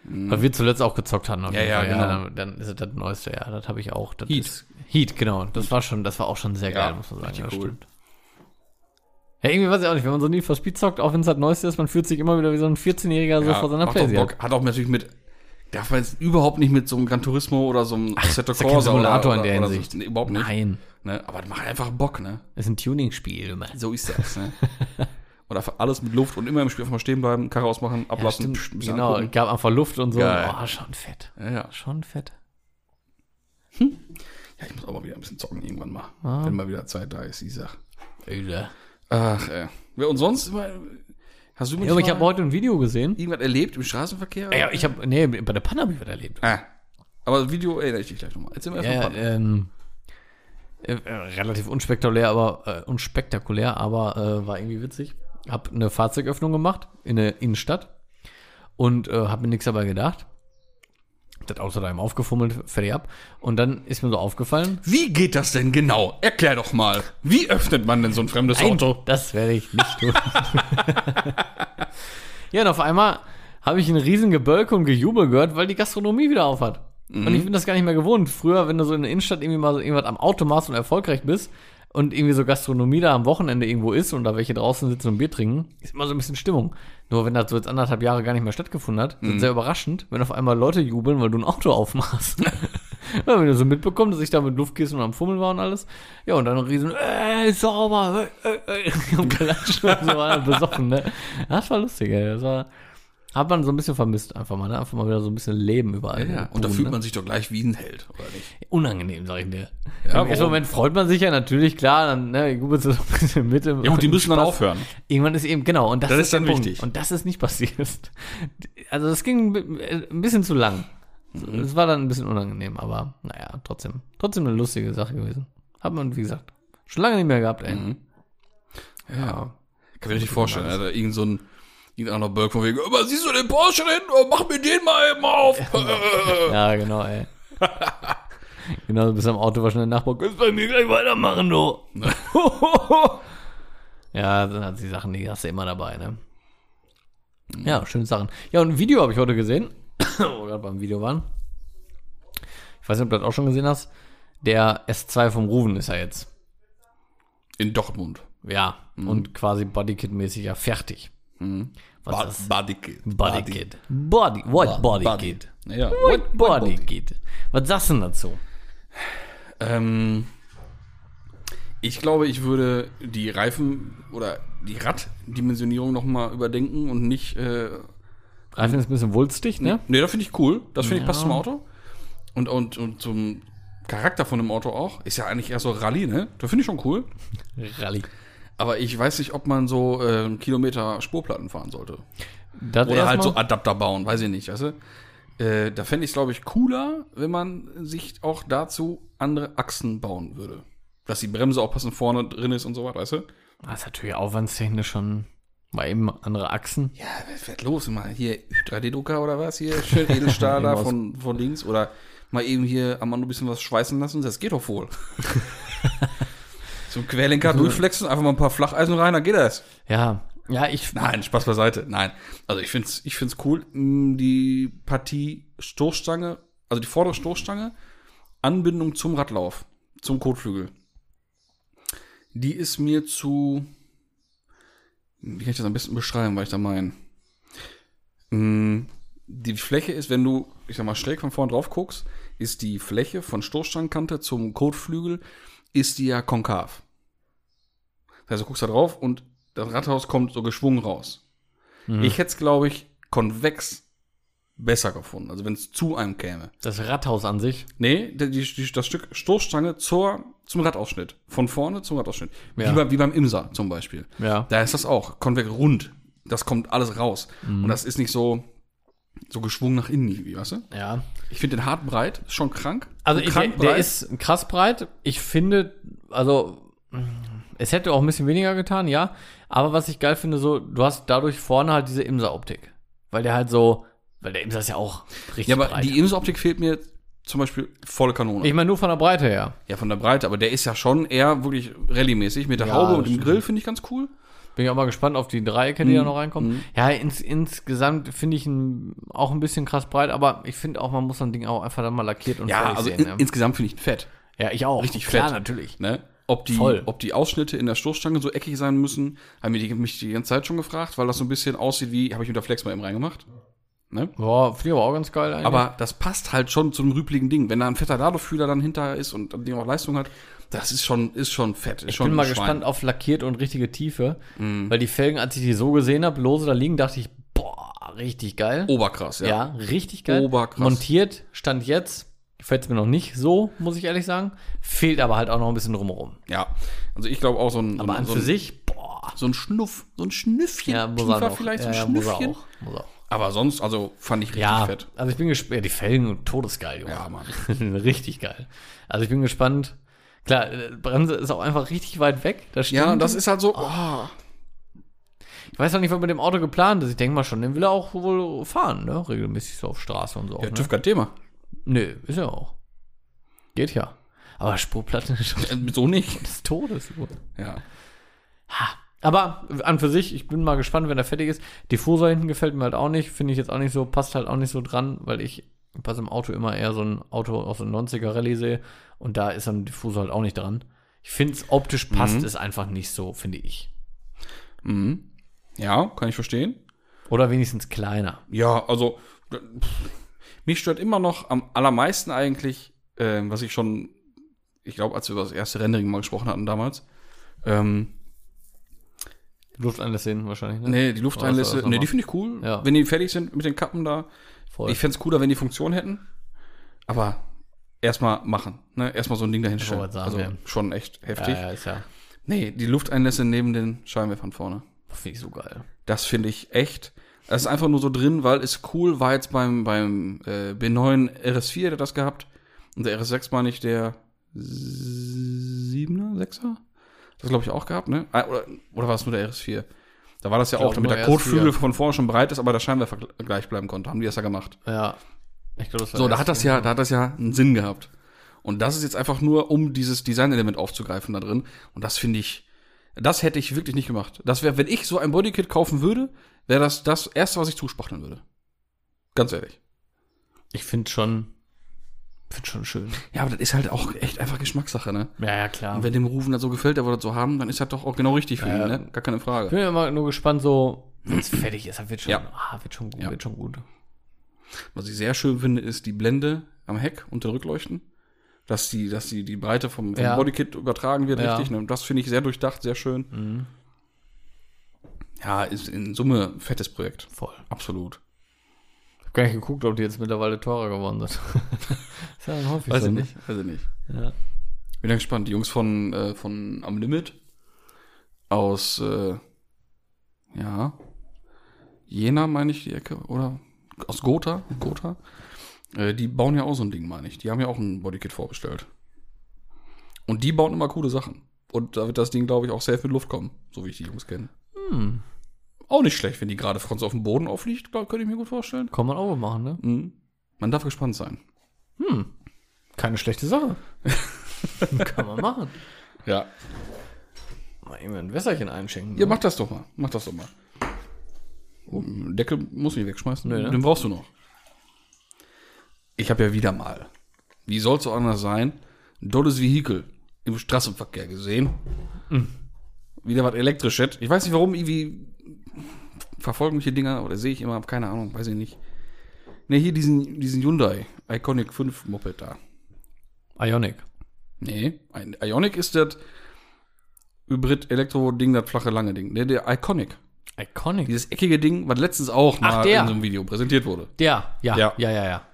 Was wir zuletzt auch gezockt hatten. Ja, ja, genau. dann, dann ist es das neueste, ja, das habe ich auch. Das Heat. Ist, Heat, genau. Das war schon, das war auch schon sehr Ja, geil, muss man sagen. richtig das cool. stimmt. Ja, irgendwie weiß ich auch nicht, wenn man so nie for Speed zockt, auch wenn es das neueste ist, man fühlt sich immer wieder wie so ein 14-Jähriger so Ja, vor seiner. Bock. Hat auch natürlich mit, darf man jetzt überhaupt nicht mit so einem Gran Turismo oder so einem Assetto ja Corsa Simulator oder, in der oder Hinsicht. So, nee, überhaupt nicht. Nein, Ne? Aber das macht einfach Bock, ne? ist ein Tuning-Spiel. So ist das, ne? und einfach alles mit Luft und immer im Spiel einfach mal stehen bleiben, Karre ausmachen, Ja, ablassen, stimmt, psch, genau, angucken. gab einfach Luft und so. Geil. Oh, schon fett. Ja, ja. Schon fett. ja, ich muss auch mal wieder ein bisschen zocken irgendwann mal. Ah. Wenn mal wieder Zeit da ist, ich sag. Öde. Ach, ey. Ja, und sonst, immer- hast du Ja, aber ich habe heute ein Video gesehen. irgendwas erlebt im Straßenverkehr? Ja, ich habe, nee, bei der Panne habe ich was erlebt. Ah. Aber das Video erinnere ich dich gleich nochmal. Erzähl mir Ja, erstmal. Ja, ähm, äh, äh, relativ unspektakulär, aber äh, unspektakulär, aber äh, war irgendwie witzig. Hab eine Fahrzeugöffnung gemacht in der Innenstadt und äh, hab mir nichts dabei gedacht. Das Auto da eben aufgefummelt, fertig ab. Und dann ist mir so aufgefallen. Wie geht das denn genau? Erklär doch mal. Wie öffnet man denn so ein fremdes Auto? das werde ich nicht tun. ja, und auf einmal habe ich ein riesen Gebölk und Gejubel gehört, weil die Gastronomie wieder auf hat. Und ich bin das gar nicht mehr gewohnt. Früher, wenn du so in der Innenstadt irgendwie mal so irgendwas am Auto machst und erfolgreich bist und irgendwie so Gastronomie da am Wochenende irgendwo ist und da welche draußen sitzen und Bier trinken, ist immer so ein bisschen Stimmung. Nur wenn das so jetzt anderthalb Jahre gar nicht mehr stattgefunden hat, ist es sehr überraschend, wenn auf einmal Leute jubeln, weil du ein Auto aufmachst. ja, wenn du so mitbekommst, dass ich da mit Luftkissen und am Fummeln war und alles. Ja, und dann ein riesen, ey, sauber, ey, ey, ey, und so war besoffen, ne? Das war lustig, ey. Das war, hat man so ein bisschen vermisst, einfach mal, ne? Einfach mal wieder so ein bisschen Leben überall. Ja, und da fühlt ne? man sich doch gleich wie ein Held, oder nicht? Unangenehm, sag ich dir. Ja, Im ersten? Moment freut man sich ja natürlich, klar, dann, ne, du so ein bisschen mit. Im, Ja, und die müssen dann Spaß. aufhören. Irgendwann ist eben, genau, und das, Das ist ist dann Punkt. wichtig. Und das ist nicht passiert. Also, es ging ein bisschen zu lang. Mhm. Es war dann ein bisschen unangenehm, aber naja, trotzdem. Trotzdem eine lustige Sache gewesen. Hat man, wie gesagt, schon lange nicht mehr gehabt, ey. Mhm. Ja. Kann mir nicht vorstellen, Alter. Irgend so ein, irgendein anderer Berg von wegen, aber siehst du den Porsche hin? Oh, mach mir den mal eben auf. Ja, genau, ey. genau, du bist am Auto, war schnell der Nachbar, kannst bei mir gleich weitermachen, du. ja, dann hat die Sachen, die hast du immer dabei, ne? Ja, schöne Sachen. Ja, und ein Video habe ich heute gesehen, wo wir gerade beim Video waren. Ich weiß nicht, ob du das auch schon gesehen hast. Der S2 vom Ruven ist ja jetzt. In Dortmund. Ja, und quasi Bodykit-mäßig ja fertig. Was Ba-? Bodykit. Bodykit. Body, what Bodykit? Ja. What Bodykit? Was sagst du denn dazu? Ähm, ich glaube, ich würde die Reifen oder die Raddimensionierung nochmal überdenken und nicht. Äh, Reifen ist ein bisschen wulstig, ne? nee, das finde ich cool. Das finde ich Ja. passt zum Auto. Und, und, und zum Charakter von dem Auto auch. Ist ja eigentlich eher so Rallye, ne? Das finde ich schon cool. Rallye. Aber ich weiß nicht, ob man so äh, Kilometer Spurplatten fahren sollte. Das Oder halt so Adapter bauen, weiß ich nicht, weißt du? Äh, da fände ich es, glaube ich, cooler, wenn man sich auch dazu andere Achsen bauen würde. Dass die Bremse auch passend vorne drin ist und so was, weißt du? Das ist natürlich aufwandstechnisch schon mal eben andere Achsen. Ja, was fährt los? Mal hier 3D-Drucker oder was? Hier schön Edelstahl da von, von links. Oder mal eben hier am Mann ein bisschen was schweißen lassen. Das geht doch wohl. ein Querlenker durchflexen, einfach mal ein paar Flacheisen rein, dann geht das. Ja, ja, ich. Nein, Spaß beiseite. Nein. Also ich finde es ich find's cool, mh, die Partie Stoßstange, also die vordere Stoßstange, Anbindung zum Radlauf, zum Kotflügel. Die ist mir zu. Wie kann ich das am besten beschreiben, weil ich da meine? Mh, Die Fläche ist, wenn du, ich sag mal, schräg von vorn drauf guckst, ist die Fläche von Stoßstangenkante zum Kotflügel, ist die ja konkav. Das heißt, du guckst da drauf und das Rathaus kommt so geschwungen raus. Ich hätte es, glaube ich, konvex besser gefunden. Also wenn es zu einem käme. Das Rathaus an sich. Nee, die, die, das Stück Stoßstange zur, zum Radausschnitt. Von vorne zum Radausschnitt. Ja. Wie, bei, wie beim Imsa zum Beispiel. Ja. Da ist das auch. Konvex rund. Das kommt alles raus. Mhm. Und das ist nicht so, so geschwungen nach innen irgendwie, weißt du? Ja. Ich finde den hart breit, ist schon krank. Also So ich, krank der ist krass breit. Ich finde, also es hätte auch ein bisschen weniger getan, ja. Aber was ich geil finde, so, du hast dadurch vorne halt diese Imsa-Optik. Weil der halt so, weil der Imsa ist ja auch richtig Ja, aber breit. die Imsa-Optik fehlt mir zum Beispiel volle Kanone. ich meine nur von der Breite her. ja, von der Breite, aber der ist ja schon eher wirklich rallye-mäßig. Mit der Ja, Haube und dem. Grill finde ich ganz cool. Bin ich auch mal gespannt auf die Dreiecke, Mhm. die da noch reinkommen. Ja, ins, insgesamt finde ich ihn auch ein bisschen krass breit, aber ich finde auch, man muss so ein Ding auch einfach dann mal lackiert und Ja, also sehen. in, ja. insgesamt finde ich ihn fett. ja, ich auch. richtig Klar, fett. natürlich. Ne? Ob, die, Voll. ob die Ausschnitte in der Stoßstange so eckig sein müssen, haben mich die, mich die ganze Zeit schon gefragt, weil das so ein bisschen aussieht wie, habe ich mit der Flex mal eben reingemacht. Ne? Boah, finde ich aber auch ganz geil eigentlich. Aber das passt halt schon zu einem rübligen Ding. Wenn da ein fetter Ladefühler dann hinter ist und dann auch Leistung hat, das ist schon, ist schon fett. Ist Ich schon bin mal ein Schwein. gespannt auf lackiert und richtige Tiefe. Mhm. Weil die Felgen, als ich die so gesehen habe, lose da liegen, dachte ich, boah, richtig geil. Oberkrass, ja. ja. richtig geil. Oberkrass. Montiert, stand jetzt, gefällt es mir noch nicht so, muss ich ehrlich sagen. Fehlt aber halt auch noch ein bisschen drumherum. Ja. Also ich glaube auch so ein, so, Aber ein- an so, für ein, sich, boah. so ein Schnuff, so ein Schnüffchen Ja, muss tiefer er vielleicht, ja, so ja, ein muss er Schnüffchen. auch. Muss er auch. Aber sonst, also fand ich richtig Ja, fett. also ich bin gespannt. Ja, die Felgen, todesgeil, Junge. Ja, Mann. richtig geil. Also ich bin gespannt. Klar, äh, Bremse ist auch einfach richtig weit weg. Das stimmt. Ja, und das ist halt so, oh, Ich weiß auch nicht, was mit dem Auto geplant ist. Ich denke mal schon, den will er auch wohl fahren, ne? Regelmäßig so auf Straße und so. ja, ne? TÜV kein Thema. Nö, ist ja auch. Geht ja. Aber Spurplatte ist schon So nicht. des Todes. Ja. Aber an für sich, ich bin mal gespannt, wenn er fertig ist. Diffusor hinten gefällt mir halt auch nicht. Finde ich jetzt auch nicht so, passt halt auch nicht so dran, weil ich bei so einem Auto immer eher so ein Auto aus den 90er Rallye sehe. Und da ist ein Diffusor halt auch nicht dran. Ich finde es optisch passt Mhm. es einfach nicht so, finde ich. Mhm. Ja, kann ich verstehen. Oder wenigstens kleiner. Ja, also pff, mich stört immer noch am allermeisten eigentlich, ähm, was ich schon, ich glaube, als wir über das erste Rendering mal gesprochen hatten damals, ähm, Lufteinlässe hinten wahrscheinlich, ne? nee, die Lufteinlässe, nee, die finde ich cool, Ja. wenn die fertig sind mit den Kappen da. Voll. Ich fände es cooler, wenn die Funktion hätten, aber erstmal machen, ne, erstmal so ein Ding dahinter Ich stellen. wollte sagen, Also ja. schon echt ja, heftig. ja, ist ja. Nee, die Lufteinlässe neben den Scheinwerfern vorne. Finde ich so geil. Das finde ich echt. Das ist einfach nur so drin, weil es cool war jetzt beim, beim äh, B9 RS4, der das gehabt. Und der RS6 meine ich, der 7er, 6er? Das glaube ich auch gehabt, ne? Ah, Oder, oder war es nur der RS4? Da war das ja auch, damit der Kotflügel RS4. von vorne schon breit ist, aber der Scheinwerfer gl- gleich bleiben konnte. Haben die das ja gemacht. Ja. Ich glaube, das war So, da hat das ja, da hat das ja einen Sinn gehabt. Und das ist jetzt einfach nur, um dieses Designelement aufzugreifen da drin. Und das finde ich, das hätte ich wirklich nicht gemacht. Das wäre, wenn ich so ein Bodykit kaufen würde, wäre das das erste, was ich zuspachteln würde. Ganz ehrlich. Ich finde schon, finde schon schön. Ja, aber das ist halt auch echt einfach Geschmackssache, ne? Ja, ja, klar. Und wenn dem Rufen das so gefällt, der wollte das so haben, dann ist das doch auch genau richtig für Ja, ihn, ne? Gar keine Ich Frage. bin immer nur gespannt, so, wenn es fertig ist, dann wird schon, Ja. ah, wird schon gut, Ja. wird schon gut. Was ich sehr schön finde, ist die Blende am Heck und der Rückleuchten. Dass die, dass die, die Breite vom, vom Ja. Bodykit übertragen wird, Ja. richtig. Ne? Und das finde ich sehr durchdacht, sehr schön. Mhm. Ja, ist in Summe ein fettes Projekt. Voll. Absolut. Habe gar nicht geguckt, ob die jetzt mittlerweile teurer geworden sind. ist ja dann häufig Weiß so, ich ne? nicht. Weiß ich nicht. Ja. Bin ja gespannt. Die Jungs von, äh, von Am Limit aus, äh, ja, Jena, meine ich, die Ecke, oder aus Gotha, Gotha. Äh, die bauen ja auch so ein Ding, meine ich. Die haben ja auch ein Bodykit vorbestellt. Und die bauen immer coole Sachen. Und da wird das Ding, glaube ich, auch safe mit Luft kommen, so wie ich die Jungs kenne. Hm. Auch nicht schlecht, wenn die gerade Franz auf dem Boden aufliegt, könnte ich mir gut vorstellen. Kann man auch machen, ne? Mhm. Man darf gespannt sein. Hm. Keine schlechte Sache. Kann man machen. Ja. Mal eben ein Wässerchen einschenken. Ja, ne? mach das doch mal. Mach das doch mal. Deckel muss ich wegschmeißen. Nö, ne? Den brauchst du noch. Ich habe ja wieder mal, wie soll es so anders sein, ein dolles Vehikel im Straßenverkehr gesehen. Hm. Wieder was elektrisches. Ich weiß nicht, warum irgendwie verfolgen mich die Dinger oder sehe ich immer, hab keine Ahnung, weiß ich nicht. Ne, hier diesen, diesen Hyundai Iconic 5 Moped da. Ionic. Nee, ein Ionic ist das Hybrid Elektro-Ding, das flache lange Ding. Der, der Iconic. Iconic. Dieses eckige Ding, was letztens auch mal der. in so einem Video präsentiert wurde. Der, ja, Ja. ja, ja, ja. Ja,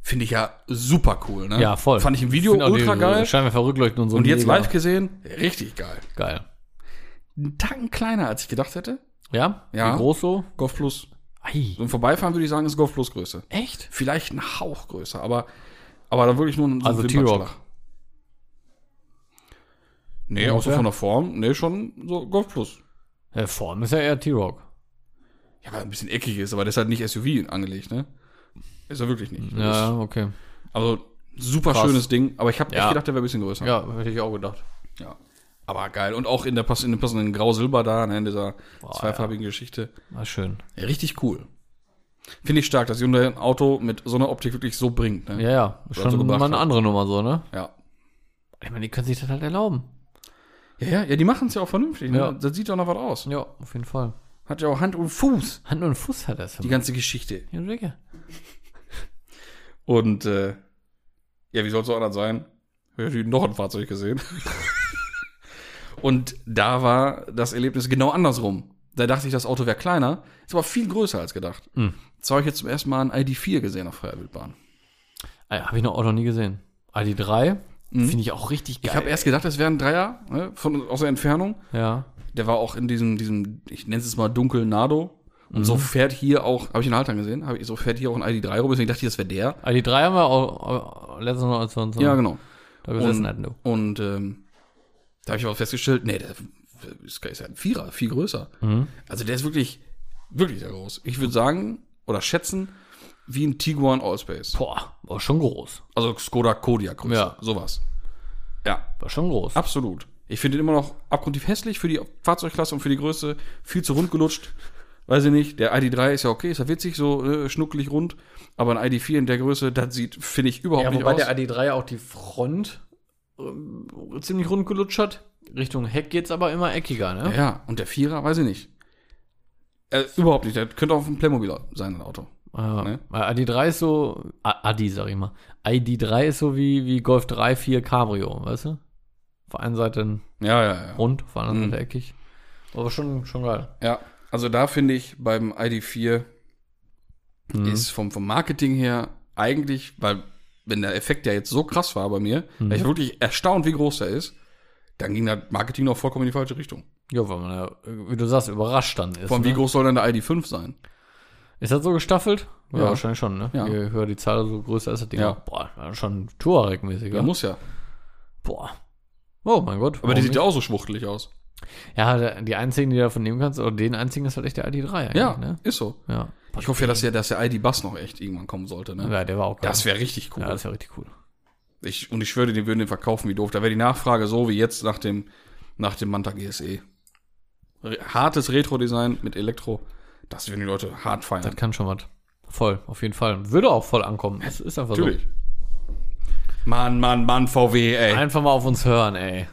Finde ich ja super cool, ne? voll. Fand ich im Video ultra die geil. Scheinwerfer-Rückleuchten und so. Und jetzt mega. live gesehen, richtig geil. Geil. Ein Tacken kleiner, als ich gedacht hätte. Ja? Ja. Wie groß so? Golf Plus. Ei. So im Vorbeifahren würde ich sagen, ist Golf Plus Größe. Echt? Vielleicht ein Hauch größer, aber, aber dann wirklich nur ein so ein Also. T-Rock. Nee, Ja, auch so ungefähr. von der Form, nee, schon so Golf Plus. Ja, Form ist ja eher T-Rock. Ja, weil er ein bisschen eckig ist, aber das ist halt nicht SUV angelegt, ne? Ist er wirklich nicht. Ja, okay. Also, super Krass. schönes Ding, aber ich habe echt Ja. gedacht, der wäre ein bisschen größer. Ja, hätte ich auch gedacht. Ja. Aber geil. Und auch in der, in der passenden Grau-Silber da, ne, in dieser zweifarbigen Geschichte. War schön. Ja, richtig cool. Finde ich stark, dass Hyundai ein Auto mit so einer Optik wirklich so bringt. Ne? Ja, ja. Schon so gebracht mal eine andere Nummer so, ne? Ja. Ich meine, die können sich das halt erlauben. Ja, ja, ja die machen es ja auch vernünftig. Ne? Ja. Das sieht doch noch was aus. Ja, auf jeden Fall. Hat ja auch Hand und Fuß, Hand und Fuß hat das. die ganze Geschichte. Ja, sicher. Und äh, ja, wie soll es auch anders sein? Ich habe noch ein Fahrzeug gesehen. und da war das Erlebnis genau andersrum. Da dachte ich, das Auto wäre kleiner, ist aber viel größer als gedacht. Hm. Jetzt habe ich jetzt zum ersten Mal ein ID4 gesehen auf freier Wildbahn. Ah, Habe ich noch Auto nie gesehen. ID3 finde ich auch richtig geil. Ich habe erst gedacht, es wäre ein Dreier, ne, von, aus der Entfernung. Ja. Der war auch in diesem, diesem ich nenne es mal dunkel Nado. Und Mhm. so fährt hier auch, habe ich in Haltern gesehen, habe ich so fährt hier auch ein ID3 rum, deswegen dachte ich, das wäre der. ID3 haben wir auch äh, letztens noch als wir uns Ja, genau. da gesessen Und- hatten, du. Und ähm, da habe ich aber festgestellt, nee, der ist, ist ja ein Vierer, viel größer. Mhm. Also der ist wirklich, wirklich sehr groß. Ich würde sagen, oder schätzen, wie ein Tiguan Allspace. Boah, war schon groß. Also Skoda Kodiaq Größe, Ja. sowas. Ja, War schon groß. absolut. Ich finde ihn immer noch abgrundtief hässlich für die Fahrzeugklasse und für die Größe. Viel zu rund gelutscht. Weiß ich nicht. Der ID3 ist ja okay, ist ja witzig, so äh, schnuckelig rund. Aber ein ID4 in der Größe, das sieht, finde ich, überhaupt Ja, nicht wobei aus. der ID3 auch die Front ziemlich rund gelutscht hat. Richtung Heck geht's aber immer eckiger, ne? Ja, und der Vierer, weiß ich nicht. Äh, überhaupt nicht. Der könnte auch ein Playmobil sein, ein Auto. Ja. Ne? Weil ID3 ist so, Adi sag ich mal. ID3 ist so wie, wie Golf 3, 4 Cabrio, weißt du? Auf der einen Seite Ja, ja, ja. rund, auf der anderen Mhm. Seite eckig. Aber schon, schon geil. Ja, also da finde ich beim ID4 Mhm. ist vom, vom Marketing her eigentlich, weil wenn der Effekt ja jetzt so krass war bei mir, Mhm. war ich wirklich erstaunt, wie groß der ist, dann ging das Marketing noch vollkommen in die falsche Richtung. Ja, weil man ja, wie du sagst, überrascht dann ist. Vor allem, wie ne? groß soll denn der ID5 sein? Ist das so gestaffelt? Ja, Ja. wahrscheinlich schon, ne? Ja. Je höher die Zahl, so größer ist das Ding. Ja. Boah, schon Touareg-mäßig. Der muss ja. Boah. Oh mein Gott. Aber der sieht ja auch so schwuchtelig aus. Ja, die einzigen, die du davon nehmen kannst, oder den einzigen ist halt echt der ID3 eigentlich, Ja, ne? ist so. Ja. Ich hoffe ja, dass der, dass der ID-Bus noch echt irgendwann kommen sollte. Ne? Ja, der war auch geil. Das wäre richtig cool. Ja, das wäre richtig cool. Ich, und ich schwöre, die würden den verkaufen wie doof. Da wäre die Nachfrage so wie jetzt nach dem, nach dem Manta GSE. Re hartes Retro-Design mit Elektro. Das würden die Leute hart feiern. Das kann schon was. Voll, auf jeden Fall. Würde auch voll ankommen. Das ist einfach Natürlich. Mann, Mann, Mann, VW, ey. so. Einfach mal auf uns hören, ey.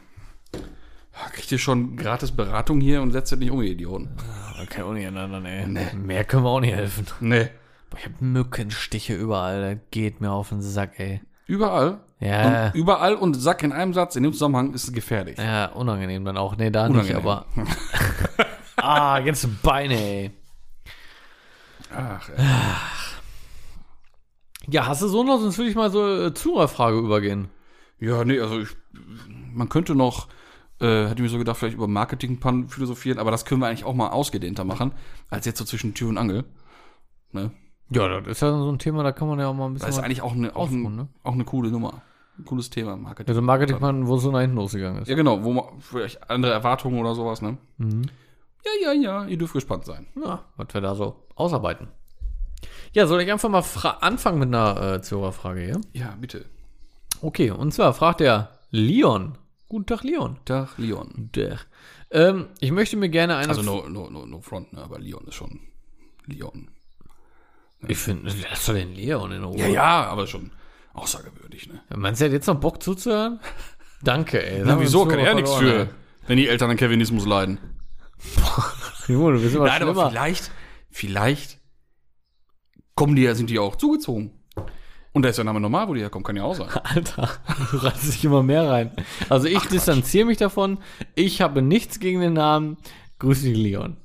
Kriegt ihr schon gratis Beratung hier und setzt das nicht um, ihr Idioten? Das kann auch nicht ändern, ey. Nee. Mehr können wir auch nicht helfen. Nee. Boah, ich hab Mückenstiche überall. Das geht mir auf den Sack, ey. Überall. Ja. Und überall und Sack in einem Satz in dem Zusammenhang ist gefährlich. Ja, unangenehm dann auch. Nee, da Unangenehm. nicht, aber. ah, ganze Beine, ey. Ach, ey. Ja, hast du so noch? Sonst würde ich mal so äh, Zuhörerfrage übergehen. Ja, nee, also ich, man könnte noch, äh, hätte ich mir so gedacht, vielleicht über Marketing philosophieren, aber das können wir eigentlich auch mal ausgedehnter machen, als jetzt so zwischen Tür und Angel. Ne? Ja, das ist ja so ein Thema, da kann man ja auch mal ein bisschen. Das ist eigentlich auch eine, auch, ein, ne? auch eine coole Nummer. Ein cooles Thema, Marketing. also Marketingmann, wo es so nach hinten losgegangen ist. Ja, genau, wo man vielleicht andere Erwartungen oder sowas, ne? Mhm. Ja, ja, ja, ihr dürft gespannt sein. Ja, was wir da so ausarbeiten. Ja, soll ich einfach mal anfangen mit einer äh, Zuhörerfrage hier? Ja, bitte. Okay, und zwar fragt der Leon. Guten Tag, Leon. Tag, Leon. Der. Ähm, ich möchte mir gerne eine. Also no, no, no, no front, ne? aber Leon ist schon Leon. ich finde, lass doch den Leon in Ruhe. Ja, ja, aber schon außergewöhnlich, ne? Meinst du, er hat jetzt noch Bock zuzuhören? Danke, ey. Na, wieso? Kann er ja nichts für, wenn die Eltern an Kevinismus leiden. Junge, du bist immer Nein, aber schlimmer. vielleicht, vielleicht kommen die ja, sind die auch zugezogen. Und da ist der Name normal, wo die herkommt, kann ja auch sein. Alter, du reißt dich immer mehr rein. Also ich distanziere mich davon. Ich habe nichts gegen den Namen. Grüß dich, Leon.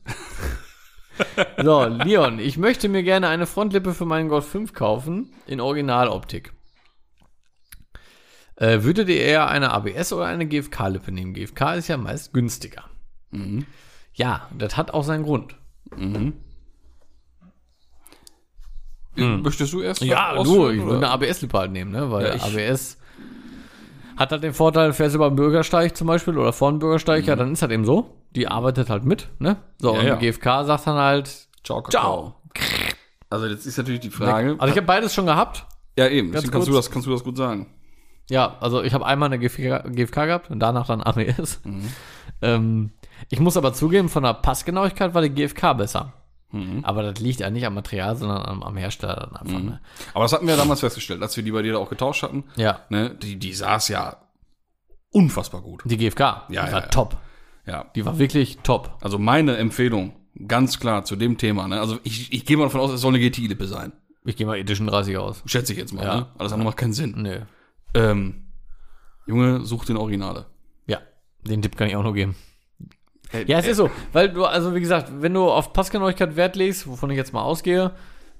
so, Leon, ich möchte mir gerne eine Frontlippe für meinen Golf 5 kaufen in Originaloptik. Äh, würdet ihr eher eine ABS oder eine GFK-Lippe nehmen? GFK ist ja meist günstiger. Ja, das hat auch seinen Grund. Möchtest du erst Hm. Ja, ausführen, ich würde eine ABS-Lippe halt nehmen, ne? Weil Ja, ABS hat halt den Vorteil, fährst du über den Bürgersteig zum Beispiel oder vor dem Bürgersteig, ja, dann ist halt eben so. Die arbeitet halt mit, ne? So, Mhm. Ja, und ja. die GFK sagt dann halt, Ciao, ciao. Also jetzt ist natürlich die Frage. Also ich habe beides schon gehabt. ja, eben. kannst du, das, kannst du das gut sagen. Ja, also ich habe einmal eine GFK, GFK gehabt und danach dann ABS. Mhm. Ähm, ich muss aber zugeben, von der Passgenauigkeit war die GFK besser. Mhm. Aber das liegt ja nicht am Material, sondern am, am Hersteller dann einfach. Ne? Aber das hatten wir ja damals festgestellt, als wir die bei dir da auch getauscht hatten. Ja, Ne, die, die saß ja unfassbar gut. die GFK, Ja, die ja, war ja. top. Ja. Die war wirklich top. Also meine Empfehlung, ganz klar zu dem Thema. Ne? Also ich, ich gehe mal davon aus, es soll eine GTI-Lippe sein. Ich gehe mal Edition 30 aus. Schätze ich jetzt mal. Ja. Ne? Alles andere macht keinen Sinn. Nö. Ähm, Junge, such den Originale. Ja, den Tipp kann ich auch nur geben. Ja, es ist so, weil du, also wie gesagt, wenn du auf Passgenauigkeit Wert legst, wovon ich jetzt mal ausgehe,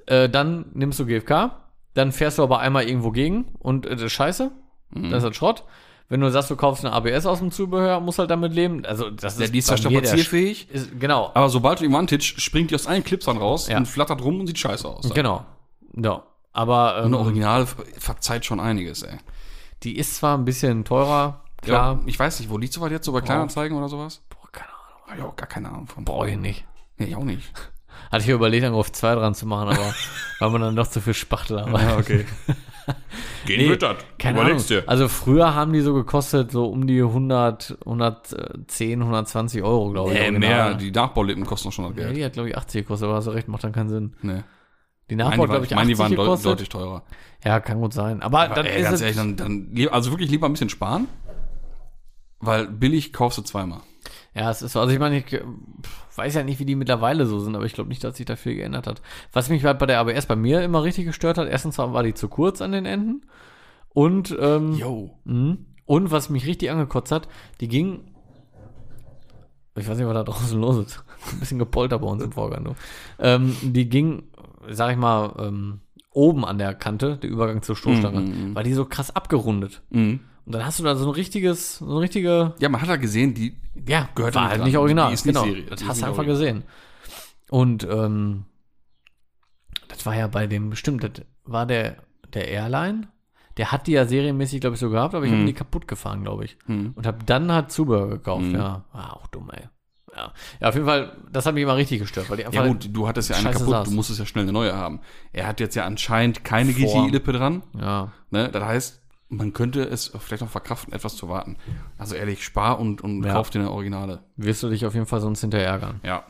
äh, dann nimmst du GFK, dann fährst du aber einmal irgendwo gegen und äh, das ist scheiße, Mhm. das ist halt Schrott. Wenn du sagst, du kaufst eine ABS aus dem Zubehör, musst halt damit leben. Also das Ja, ist die ist der strapazierfähig. Ist, genau, Aber sobald du die Vantage, springt die aus allen Clips dann raus Ja. und flattert rum und sieht scheiße aus. genau. Ja. Aber ähm, eine Original ver- verzeiht schon einiges, ey. die ist zwar ein bisschen teurer, klar. Ja, ich weiß nicht, wo liegt sowas jetzt? So bei Kleinanzeigen oder sowas? Boah, keine Ahnung. Hab ich auch gar keine Ahnung von. Brauche ich nicht. Nee, ich auch nicht. Hatte ich mir überlegt, einen auf zwei dran zu machen, aber weil man dann doch zu viel Spachtel hat. Ja, okay. Gehen wird das. Keine Überlegst Ahnung. dir. Also früher haben die so gekostet, so um die 100, 110, 120 Euro, glaube ich. Nee, original. mehr. Die Nachbaulippen kosten doch schon das Ja, Geld. die hat, glaube ich, 80 gekostet, aber hast du recht, macht dann keinen Sinn. Nee. Die Nachbau, glaube ich, meine, die 80 waren gekostet. deutlich teurer. Ja, kann gut sein. Aber, Aber dann ey, ist ganz es, ehrlich, dann, dann also wirklich lieber ein bisschen sparen, weil billig kaufst du zweimal. Ja, es ist so. Also ich meine, ich äh, weiß ja nicht, wie die mittlerweile so sind, aber ich glaube nicht, dass sich da viel geändert hat. Was mich halt bei der ABS bei mir immer richtig gestört hat, erstens war die zu kurz an den Enden und ähm, Yo. Mhm. Und was mich richtig angekotzt hat, die ging. Ich weiß nicht, was da draußen los ist. Ein bisschen gepoltert bei uns im Vorgang. Ähm, die ging, sag ich mal, ähm, oben an der Kante, der Übergang zur Stoßstange, Mhm, war die so krass abgerundet. Mhm. Und dann hast du da so ein richtiges, so eine richtige, Ja, man hat ja gesehen, die ja, Gehört war nicht halt dran. nicht original. Die ist nicht genau, Serie. Die das ist hast du einfach original. gesehen. Und ähm, das war ja bei dem, stimmt, das war der, der Airline. Der hat die ja serienmäßig, glaube ich, so gehabt, aber ich Mhm. habe die kaputt gefahren, glaube ich. Mhm. Und habe dann halt Zubehör gekauft, Mhm. ja. War auch dumm, ey. Ja. ja, auf jeden Fall, das hat mich immer richtig gestört, weil die einfach. Ja gut, du hattest ja eine Scheiße kaputt, saß. du musstest ja schnell eine neue haben. Er hat jetzt ja anscheinend keine. GTI-Lippe dran. Ja, Ne? Das heißt, man könnte es vielleicht noch verkraften, etwas zu warten. Also ehrlich, spar und, und Ja. kauf dir eine Originale. wirst du dich auf jeden Fall sonst hinterher ärgern. Ja.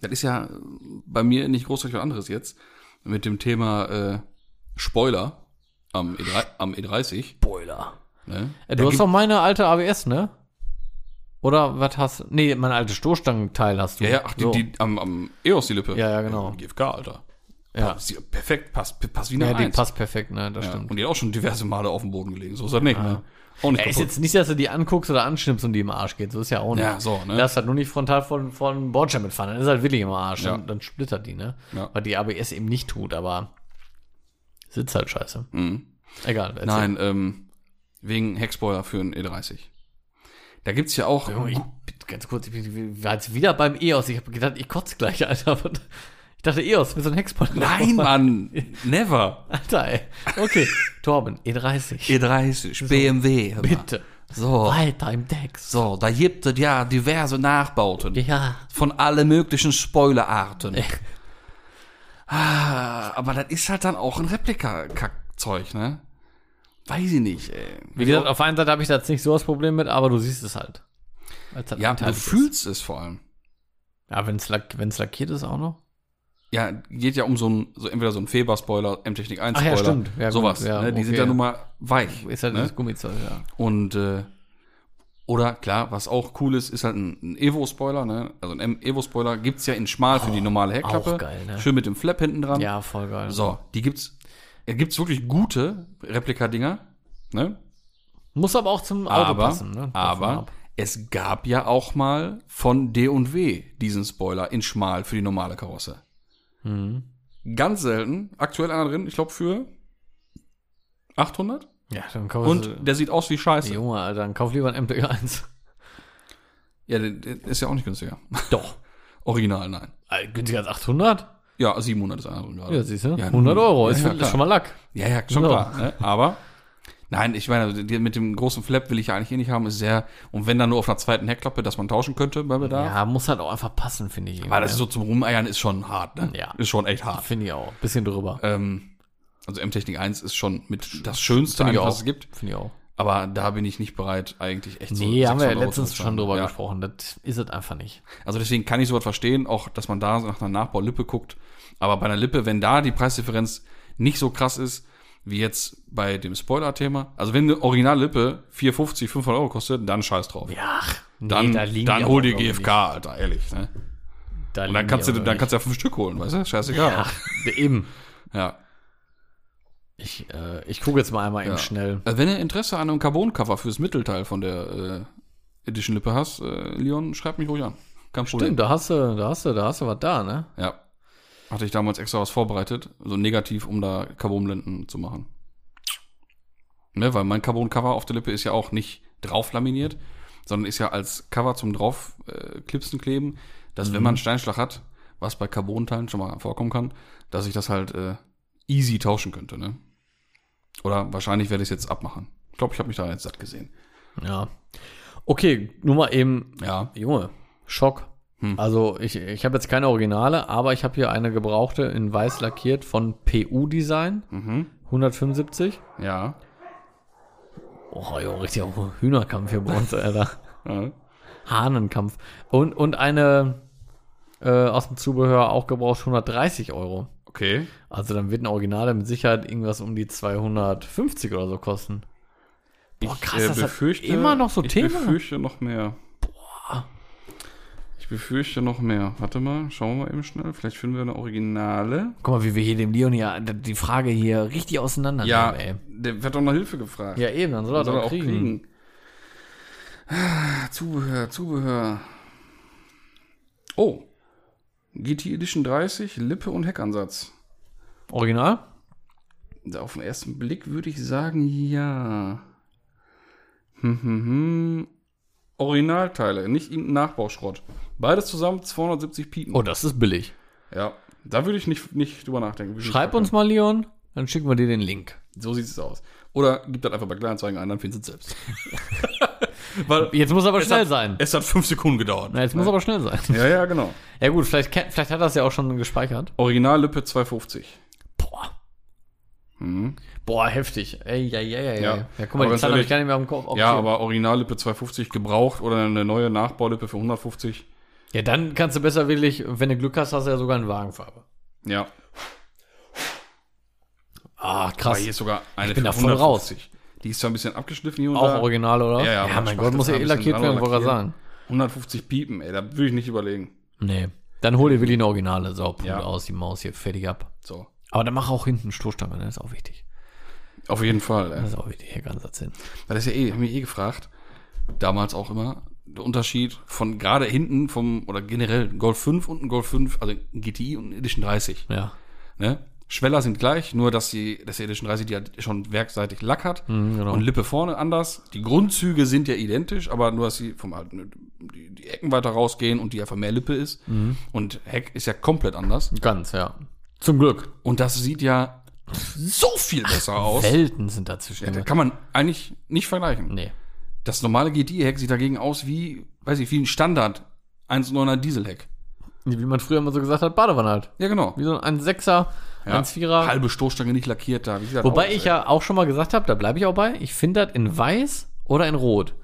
Das ist ja bei mir nicht großartig was anderes jetzt. Mit dem Thema äh, Spoiler am, E3, am E30. Spoiler. Ne? Äh, Da du hast gibt- doch meine alte ABS, ne? Oder was hast du? Nee, mein altes Stoßstangenteil hast du. Ja, ja, ach, die, So. die, am, am EOS die Lippe. Ja, ja, genau. GFK, Alter. Ja. Perfekt, passt, passt wie eine ja, die Eins. passt perfekt, ne? Das Ja, stimmt. und die hat auch schon diverse Male auf dem Boden gelegen. So ist das nicht, ne? Auch nicht Ja, ist kaputt. jetzt nicht, dass du die anguckst oder anschnippst und die im Arsch geht. So ist ja auch nicht. Ja, so, ne? Lass halt nur nicht frontal von, von Bordstein mitfahren. Dann ist halt wirklich im Arsch. Ja. Dann, dann splittert die, ne? Ja. Weil die ABS eben nicht tut, aber sitzt halt scheiße. Mhm. Egal. erzähl. Nein, ähm, wegen Heckspoiler für einen E30. Da gibt's ja auch. Junge, ich, ganz kurz, ich bin- war jetzt wieder beim EOS. Ich habe gedacht, ich kotze gleich, Alter. Aber Ich dachte EOS mit so einem Hexpoint. Nein, Mann, never. Alter, ey. Okay, Torben, E30. E30, BMW. hör mal. Bitte. So, Weiter im Text. so, da gibt es ja diverse Nachbauten. Ja. Von alle möglichen Spoilerarten. ah, aber das ist halt dann auch ein Replika-Kackzeug, ne? Weiß ich nicht, ey. Wie gesagt, auf der einen Seite habe ich da jetzt nicht so das Problem mit, aber du siehst es halt. Halt ja, du anteilig ist. fühlst es vor allem. Ja, wenn es lackiert ist auch noch. Ja, geht ja um so ein, so entweder so ein Feber-Spoiler, M-Technik 1 Ach ja, Spoiler, stimmt. Ja, gut, sowas. ja, ne? Die sind okay. ja nun mal weich. Ist halt ne? das Gummizeug, ja. Und äh, oder klar, was auch cool ist, ist halt ein, ein Evo-Spoiler, ne? Also ein Evo-Spoiler gibt's ja in schmal für die normale Heckklappe. auch geil, ne? Schön mit dem Flap hinten dran. Ja, voll geil. So, die gibt's Es gibt wirklich gute Replika-Dinger, ne? Muss aber auch zum Auto aber, passen. Ne? Aber ab. es gab ja auch mal von D&W diesen Spoiler in schmal für die normale Karosse. Mhm. Ganz selten. Aktuell einer drin, ich glaube für 800. Ja, dann kauf Und der sieht aus wie Scheiße. Junge, Alter, dann kauf lieber ein MT1. Ja, der, der ist ja auch nicht günstiger. Doch. Original, nein. Äh, Günstiger als 800? Ja, 700 ist einer drin gerade. Ja, siehst du? Ja, 100 Euro, ja, ist, ja, schon mal Lack. Ja, ja, schon So. klar. Ne? Aber, nein, ich meine, die- mit dem großen Flap will ich ja eigentlich eh nicht haben, ist sehr, und wenn dann nur auf einer zweiten Heckklappe, dass man tauschen könnte bei Bedarf. Ja, muss halt auch einfach passen, finde ich. Weil das ist so zum Rumeiern ist schon hart, ne? Ja. Ist schon echt hart. Finde ich auch. Bisschen drüber. Ähm, also M-Technik 1 ist schon mit das Schönste, eigentlich, was es gibt. Finde ich auch. Aber da bin ich nicht bereit, eigentlich echt so Nee, haben wir ja 600 Euro letztens schon drüber ja. gesprochen. Das ist es einfach nicht. Also deswegen kann ich sowas verstehen, auch dass man da nach einer Nachbaulippe guckt. Aber bei einer Lippe, wenn da die Preisdifferenz nicht so krass ist, wie jetzt bei dem Spoiler-Thema. Also wenn eine Originallippe 450, 500 Euro kostet, dann scheiß drauf. Ja, nee, dann da dann hol dir GFK, Alter, ehrlich. Ne? nicht. Da Und dann kannst du, dann nicht. kannst du ja fünf Stück holen, weißt du? Scheißegal. Ach, eben. Ja. Ich, äh, ich gucke jetzt mal einmal eben Ja. schnell. Also wenn du Interesse an einem Carbon-Cover fürs Mittelteil von der äh, Edition Lippe hast, äh, Leon, schreib mich ruhig an. Kein Problem. Stimmt, da hast du, da hast du, da hast du was da, ne? Ja. Hatte ich damals extra was vorbereitet, so negativ, um da Carbonblenden zu machen. Ne, weil mein Carbon-Cover auf der Lippe ist ja auch nicht drauf laminiert, sondern ist ja als Cover zum drauf äh, klipsen kleben, dass wenn man einen Steinschlag hat, was bei Carbonteilen schon mal vorkommen kann, dass ich das halt äh, easy tauschen könnte, ne? Oder wahrscheinlich werde ich es jetzt abmachen. Ich glaube, ich habe mich da jetzt satt gesehen. Ja. Okay, nur mal eben, Ja. Junge, Schock. Hm. Also ich, ich habe jetzt keine Originale, aber ich habe hier eine gebrauchte in weiß lackiert von PU Design, Mhm. 175. Ja. Oh, jo, richtig auch Hühnerkampf hier bei uns, Alter. Hahnenkampf. Und, und eine äh, aus dem Zubehör auch gebraucht 130 Euro. Okay. Also dann wird ein Originale mit Sicherheit irgendwas um die 250 oder so kosten. Boah, krass, äh, das befürchte, immer noch so ich Thema. befürchte noch mehr. Boah. Ich befürchte noch mehr. Warte mal, schauen wir mal eben schnell. Vielleicht finden wir eine Originale. Guck mal, wie wir hier dem Leon ja die Frage hier richtig auseinander Ja, nehmen, der wird doch nach Hilfe gefragt. Ja, eben, dann soll er soll doch er auch kriegen. kriegen. Ah, Zubehör, Zubehör. Oh. GT Edition 30, Lippe und Heckansatz. Original? Auf den ersten Blick würde ich sagen, ja. Hm, hm, hm. Originalteile, nicht Nachbauschrott. Beides zusammen 270 Piepen. Oh, das ist billig. Ja, da würde ich nicht, nicht drüber nachdenken. Schreib uns mal, Leon, dann schicken wir dir den Link. So sieht es aus. Oder gib das einfach bei Kleinanzeigen ein, dann findest du es selbst. Weil Jetzt muss aber es schnell hat, sein. Es hat fünf Sekunden gedauert. Na, jetzt muss aber schnell sein. ja, ja, genau. Ja gut, vielleicht, vielleicht hat er das ja auch schon gespeichert. Originallippe 250. Boah. Mhm. Boah, heftig. Ey, ja, ja, ja, Ja. ja. Ja, guck mal, Aber die Zahl habe ich gar nicht mehr am Kopf. Ja, aber Originallippe 250 gebraucht oder eine neue Nachbaulippe für 150. Schirm. Ja, dann kannst du besser wirklich, wenn du Glück hast, hast du ja sogar eine Wagenfarbe. Ja. Ah, Aber krass. hier ist sogar eine bin da voll 150. Die ist zwar ein bisschen abgeschliffen hier und Auch da. original, oder? Ja, ja, man mein Gott, muss ja eh lackiert werden, wollte ich sagen. 150 Piepen, ey, da würde ich nicht überlegen. Nee. Dann hol dir wirklich eine Originale. So, Punkt Ja. aus, die Maus hier, fertig ab. So. Aber dann mach auch hinten Stoßstange, ne? das ist auch wichtig. Auf jeden Fall, ey. Das ist auch wichtig, hier ganz hin. Das ist ja eh, haben wir eh gefragt, damals auch immer, der Unterschied von gerade hinten vom, oder generell ein Golf 5 und ein Golf 5, also ein GTI und ein Edition 30. Ja. Ne? Schweller sind gleich, nur dass die, dass die Edition 30 die halt schon werkseitig Lack hat Mhm, genau. und Lippe vorne anders. Die Grundzüge sind ja identisch, aber nur, dass sie vom alten, die, die Ecken weiter rausgehen und die einfach mehr Lippe ist. Mhm. Und Heck ist ja komplett anders. Ganz, ja. Zum Glück. Und das sieht ja so viel besser aus. Welten sind dazwischen. Ja, kann man eigentlich nicht vergleichen. nee. Das normale GTI-Heck sieht dagegen aus wie, weiß ich, wie ein Standard 1,9er Dieselheck. Wie man früher immer so gesagt hat, Badewanne halt. Ja, genau. Wie so ein 1,6er, Ja. 1,4er. Halbe Stoßstange nicht lackiert da. Wobei aus, ich ey? ja auch schon mal gesagt habe, da bleibe ich auch bei, ich finde das in weiß oder in rot.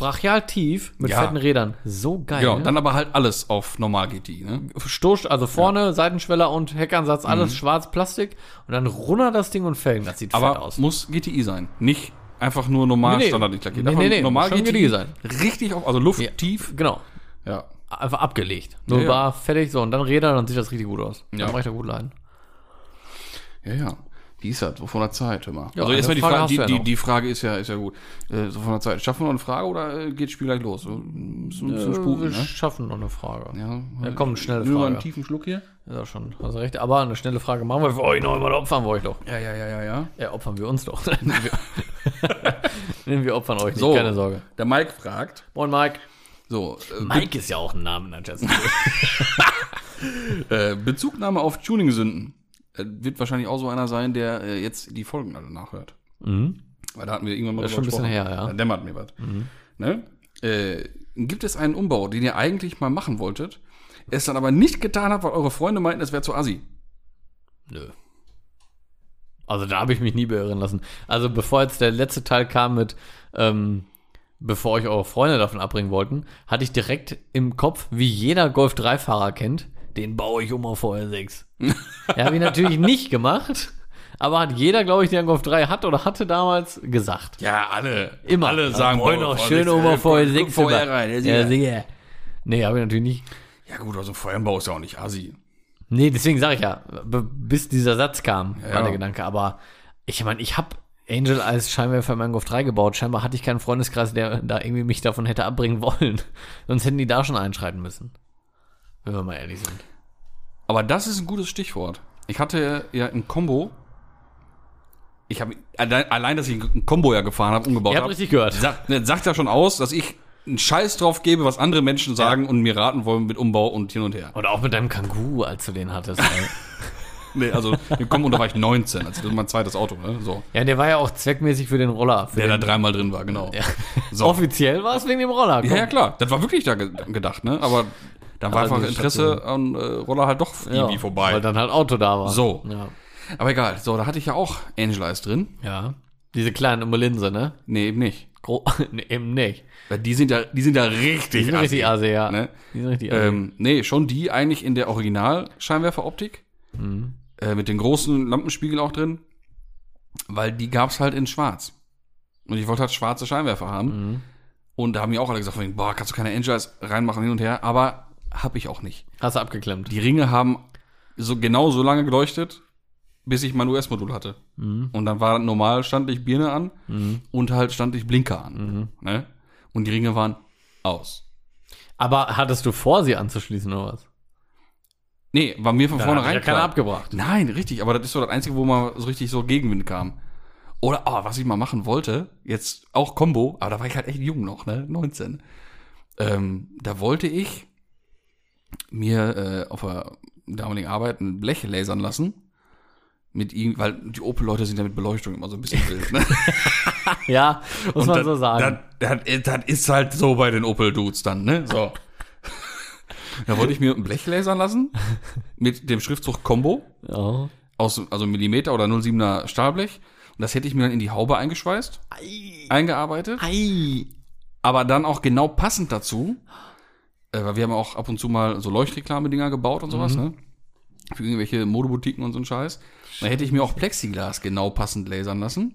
Brachial tief mit Ja. fetten Rädern. So geil. Genau, ne? dann aber halt alles auf normal GTI, ne? Stoß, also vorne, Seitenschweller und Heckansatz, Mhm. alles schwarz Plastik und dann runter das Ding und Felgen. Das sieht fett Aber aus. muss GTI sein. Nicht einfach nur normal Nee, nee. Standard. Nee, nee, nee, normal schon GTI sein. Richtig auf, also Luft Ja. tief. Genau. Ja. Einfach abgelegt. Nur Ja, ja. bar, fertig, so und dann Räder, dann sieht das richtig gut aus. Ja. Dann ich da gut leiden. Ja, ja. Die ist halt so von der Zeit, hör mal. Ja, also erstmal die Frage Frage, die, ja die, die Frage ist ja, ist ja gut. Äh, so von der Zeit. Schaffen wir noch eine Frage oder äh, geht das Spiel gleich los? So, ein bisschen sputen, wir ne? schaffen noch eine Frage. Ja, Ja, komm, eine schnelle Frage. einen tiefen Schluck hier. Ist auch schon, hast recht. Aber eine schnelle Frage machen wir für euch noch immer. Opfern wir euch doch. Ja, ja, ja, ja, ja. Ja, opfern wir uns doch. Nehmen wir, opfern euch nicht, So, keine Sorge. der Mike fragt. Moin, Mike. So, äh, Mike ist ja auch ein Name, nein, Scherz. Äh, Bezugnahme auf Tuning-Sünden. Äh, wird wahrscheinlich auch so einer sein, der äh, jetzt die Folgen alle nachhört. mhm. Weil da hatten wir irgendwann mal Das ist schon ein bisschen her, ja. Mhm. Da dämmert mir was. Ne? Äh, gibt es einen Umbau, den ihr eigentlich mal machen wolltet, es dann aber nicht getan habt, weil eure Freunde meinten, es wäre zu assi? Nö. Also da habe ich mich nie beirren lassen. Also bevor jetzt der letzte Teil kam mit, ähm, bevor euch eure Freunde davon abbringen wollten, hatte ich direkt im Kopf, wie jeder Golf 3-Fahrer kennt, den baue ich um auf VR6. ja, habe ich natürlich nicht gemacht, aber hat jeder, glaube ich, der einen Golf 3 hat oder hatte damals, gesagt. Ja, alle. Immer. Alle sagen, wollen auch Vorsicht, schön auf guck- VR6 guck vorher über. rein. Ja, Ja, sicher. Nee, habe ich natürlich nicht. ja gut, also Feuerbau ist ja auch nicht assi. Nee, deswegen sage ich ja, bis dieser Satz kam, war Ja. der Gedanke. Aber ich meine, ich habe Angel als Scheinwerfer in meinem Golf 3 gebaut. Scheinbar hatte ich keinen Freundeskreis, der da irgendwie mich davon hätte abbringen wollen. Sonst hätten die da schon einschreiten müssen. Wenn wir mal ehrlich sind. Aber das ist ein gutes Stichwort. Ich hatte ja ein Combo. Ich habe allein, dass ich ein Combo ja gefahren habe, umgebaut Ihr habt habe. richtig gehört. Sagt, ne, sagt ja schon aus, dass ich einen Scheiß drauf gebe, was andere Menschen sagen und mir raten wollen mit Umbau und hin und her. Oder auch mit deinem Kangoo, als du den hattest. ey. Nee, also den Combo, da war ich 19, also das ist mein zweites Auto, ne? So. ja, der war ja auch zweckmäßig für den Roller. Für Der da den, dreimal drin war, genau. ja. So. Offiziell war es wegen dem Roller. Ja, ja, klar. Das war wirklich da ge gedacht, ne? Aber da war einfach Interesse an äh, Roller halt doch irgendwie vorbei. Weil dann halt Auto da war. So. Ja. Aber egal. So, da hatte ich ja auch Angel Eyes drin. ja. Diese kleinen um Linse, ne? Nee, eben nicht. Gro nee, eben nicht. Weil die sind ja, die sind ja richtig Die sind richtig assi, assi, ja. Ne? Die sind richtig assi. Ähm, nee, schon die eigentlich in der Original-Scheinwerferoptik. Mhm. Äh, mit den großen Lampenspiegeln auch drin. Weil die gab's halt in schwarz. Und ich wollte halt schwarze Scheinwerfer haben. Mhm. Und da haben mir auch alle gesagt, boah, kannst du keine Angel Eyes reinmachen hin und her. Aber hab ich auch nicht. Hast du abgeklemmt. Die Ringe haben so genau so lange geleuchtet, bis ich mein US-Modul hatte. Mhm. Und dann war normal stand ich Birne an und halt stand ich Blinker an. Mhm. Ne? Und die Ringe waren aus. Aber hattest du vor, sie anzuschließen oder was? Nee, war mir von Da vornherein ja keiner abgebracht. Nein, richtig, aber das ist so das Einzige, wo mal so richtig so Gegenwind kam. Oder, oh, was ich mal machen wollte, jetzt auch Combo, aber da war ich halt echt jung noch, ne, 19. Ähm, da wollte ich mir äh, auf der damaligen Arbeit ein Blech lasern lassen. Mit ihm, weil die Opel-Leute sind ja mit Beleuchtung immer so ein bisschen wild, ne? Ja, muss man das, so sagen. Das, das, das ist halt so bei den Opel-Dudes dann, ne? So. da wollte ich mir ein Blech lasern lassen mit dem Schriftzug Combo ja. aus also Millimeter oder 07er Stahlblech. Und das hätte ich mir dann in die Haube eingeschweißt, eingearbeitet, Ei. aber dann auch genau passend dazu, äh, weil wir haben auch ab und zu mal so Leuchtreklame-Dinger gebaut und sowas, ne? Für irgendwelche Modeboutiquen und so ein Scheiß. Da hätte ich mir auch Plexiglas genau passend lasern lassen.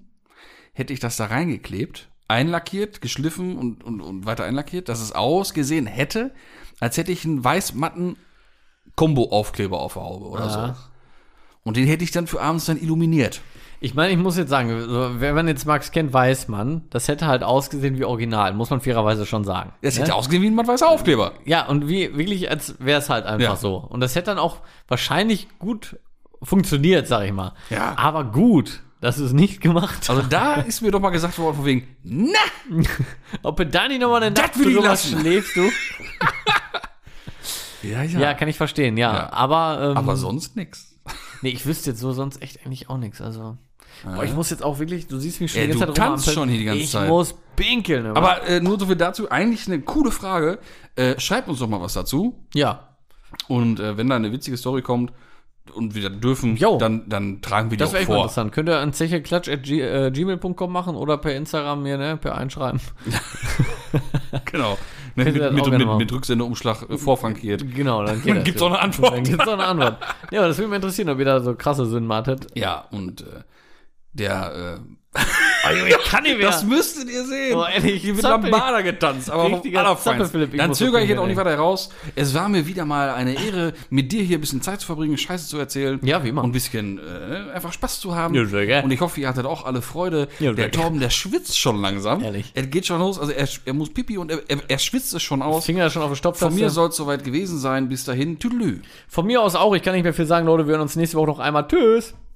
Hätte ich das da reingeklebt, einlackiert, geschliffen und, und, und weiter einlackiert, dass es ausgesehen hätte, als hätte ich einen weiß-matten Combo-Aufkleber auf der Haube oder Ja. so. Und den hätte ich dann für abends dann illuminiert. Ich meine, ich muss jetzt sagen, wenn man jetzt Max kennt, weiß man, das hätte halt ausgesehen wie original, muss man fairerweise schon sagen. Das ne? hätte ausgesehen wie ein matt-weißer Aufkleber. Ja, und wie wirklich, als wäre es halt einfach Ja. so. Und das hätte dann auch wahrscheinlich gut funktioniert, sag ich mal. Ja. Aber gut, dass es nicht gemacht Also da ist mir doch mal gesagt worden, von wegen, na, Ob du da nicht nochmal eine Nacht drüber schläfst, du? ja, Ja, kann ich verstehen, ja. Ja. Aber, ähm, aber sonst nix. nee, ich wüsste jetzt so sonst echt eigentlich auch nichts. Also, boah, ich muss jetzt auch wirklich, du siehst mich schon Ja, die ganze du Zeit tanzt rumampeln. schon hier die ganze ich Zeit. muss pinkeln. immer. Aber äh, nur so viel dazu, eigentlich eine coole Frage. Äh, schreibt uns doch mal was dazu. ja, Und äh, wenn da eine witzige Story kommt und wir das dürfen, Jo. dann, dann tragen wir die das auch wäre echt mal vor. interessant. Könnt ihr an zecheklatsch.gmail.com machen oder per Instagram mir, ne, per Einschreiben. Genau. Ne, mit, das auch mit, mit, mit Rücksendeumschlag äh, vorfrankiert. Genau, dann Dann das, gibt's ja. auch eine Antwort. Dann gibt's auch eine Antwort. Ja, aber das würde mich interessieren, ob ihr da so krasse Sünden hattet. Ja, und äh, der, äh, Ich kann nicht mehr. das müsstet ihr sehen. Boah, ehrlich, wird Zappel. Lambada getanzt, aber. Zappel-Philipp, ich Dann zögere ich jetzt auch nicht weiter raus. Es war mir wieder mal eine Ehre, mit dir hier ein bisschen Zeit zu verbringen, Scheiße zu erzählen. Ja, wie immer. Und ein bisschen äh, einfach Spaß zu haben. Ja, sehr. Und ich hoffe, ihr hattet auch alle Freude. Ja, der. Torben, der schwitzt schon langsam. Ehrlich. Er geht schon los, also er, er muss pipi und er, er, er schwitzt es schon aus. Finger schon auf den Stopp. Von mir soll es soweit gewesen sein. Bis dahin, tüdelü. Von mir aus auch. Ich kann nicht mehr viel sagen, Leute. Wir hören uns nächste Woche noch einmal. Tschüss.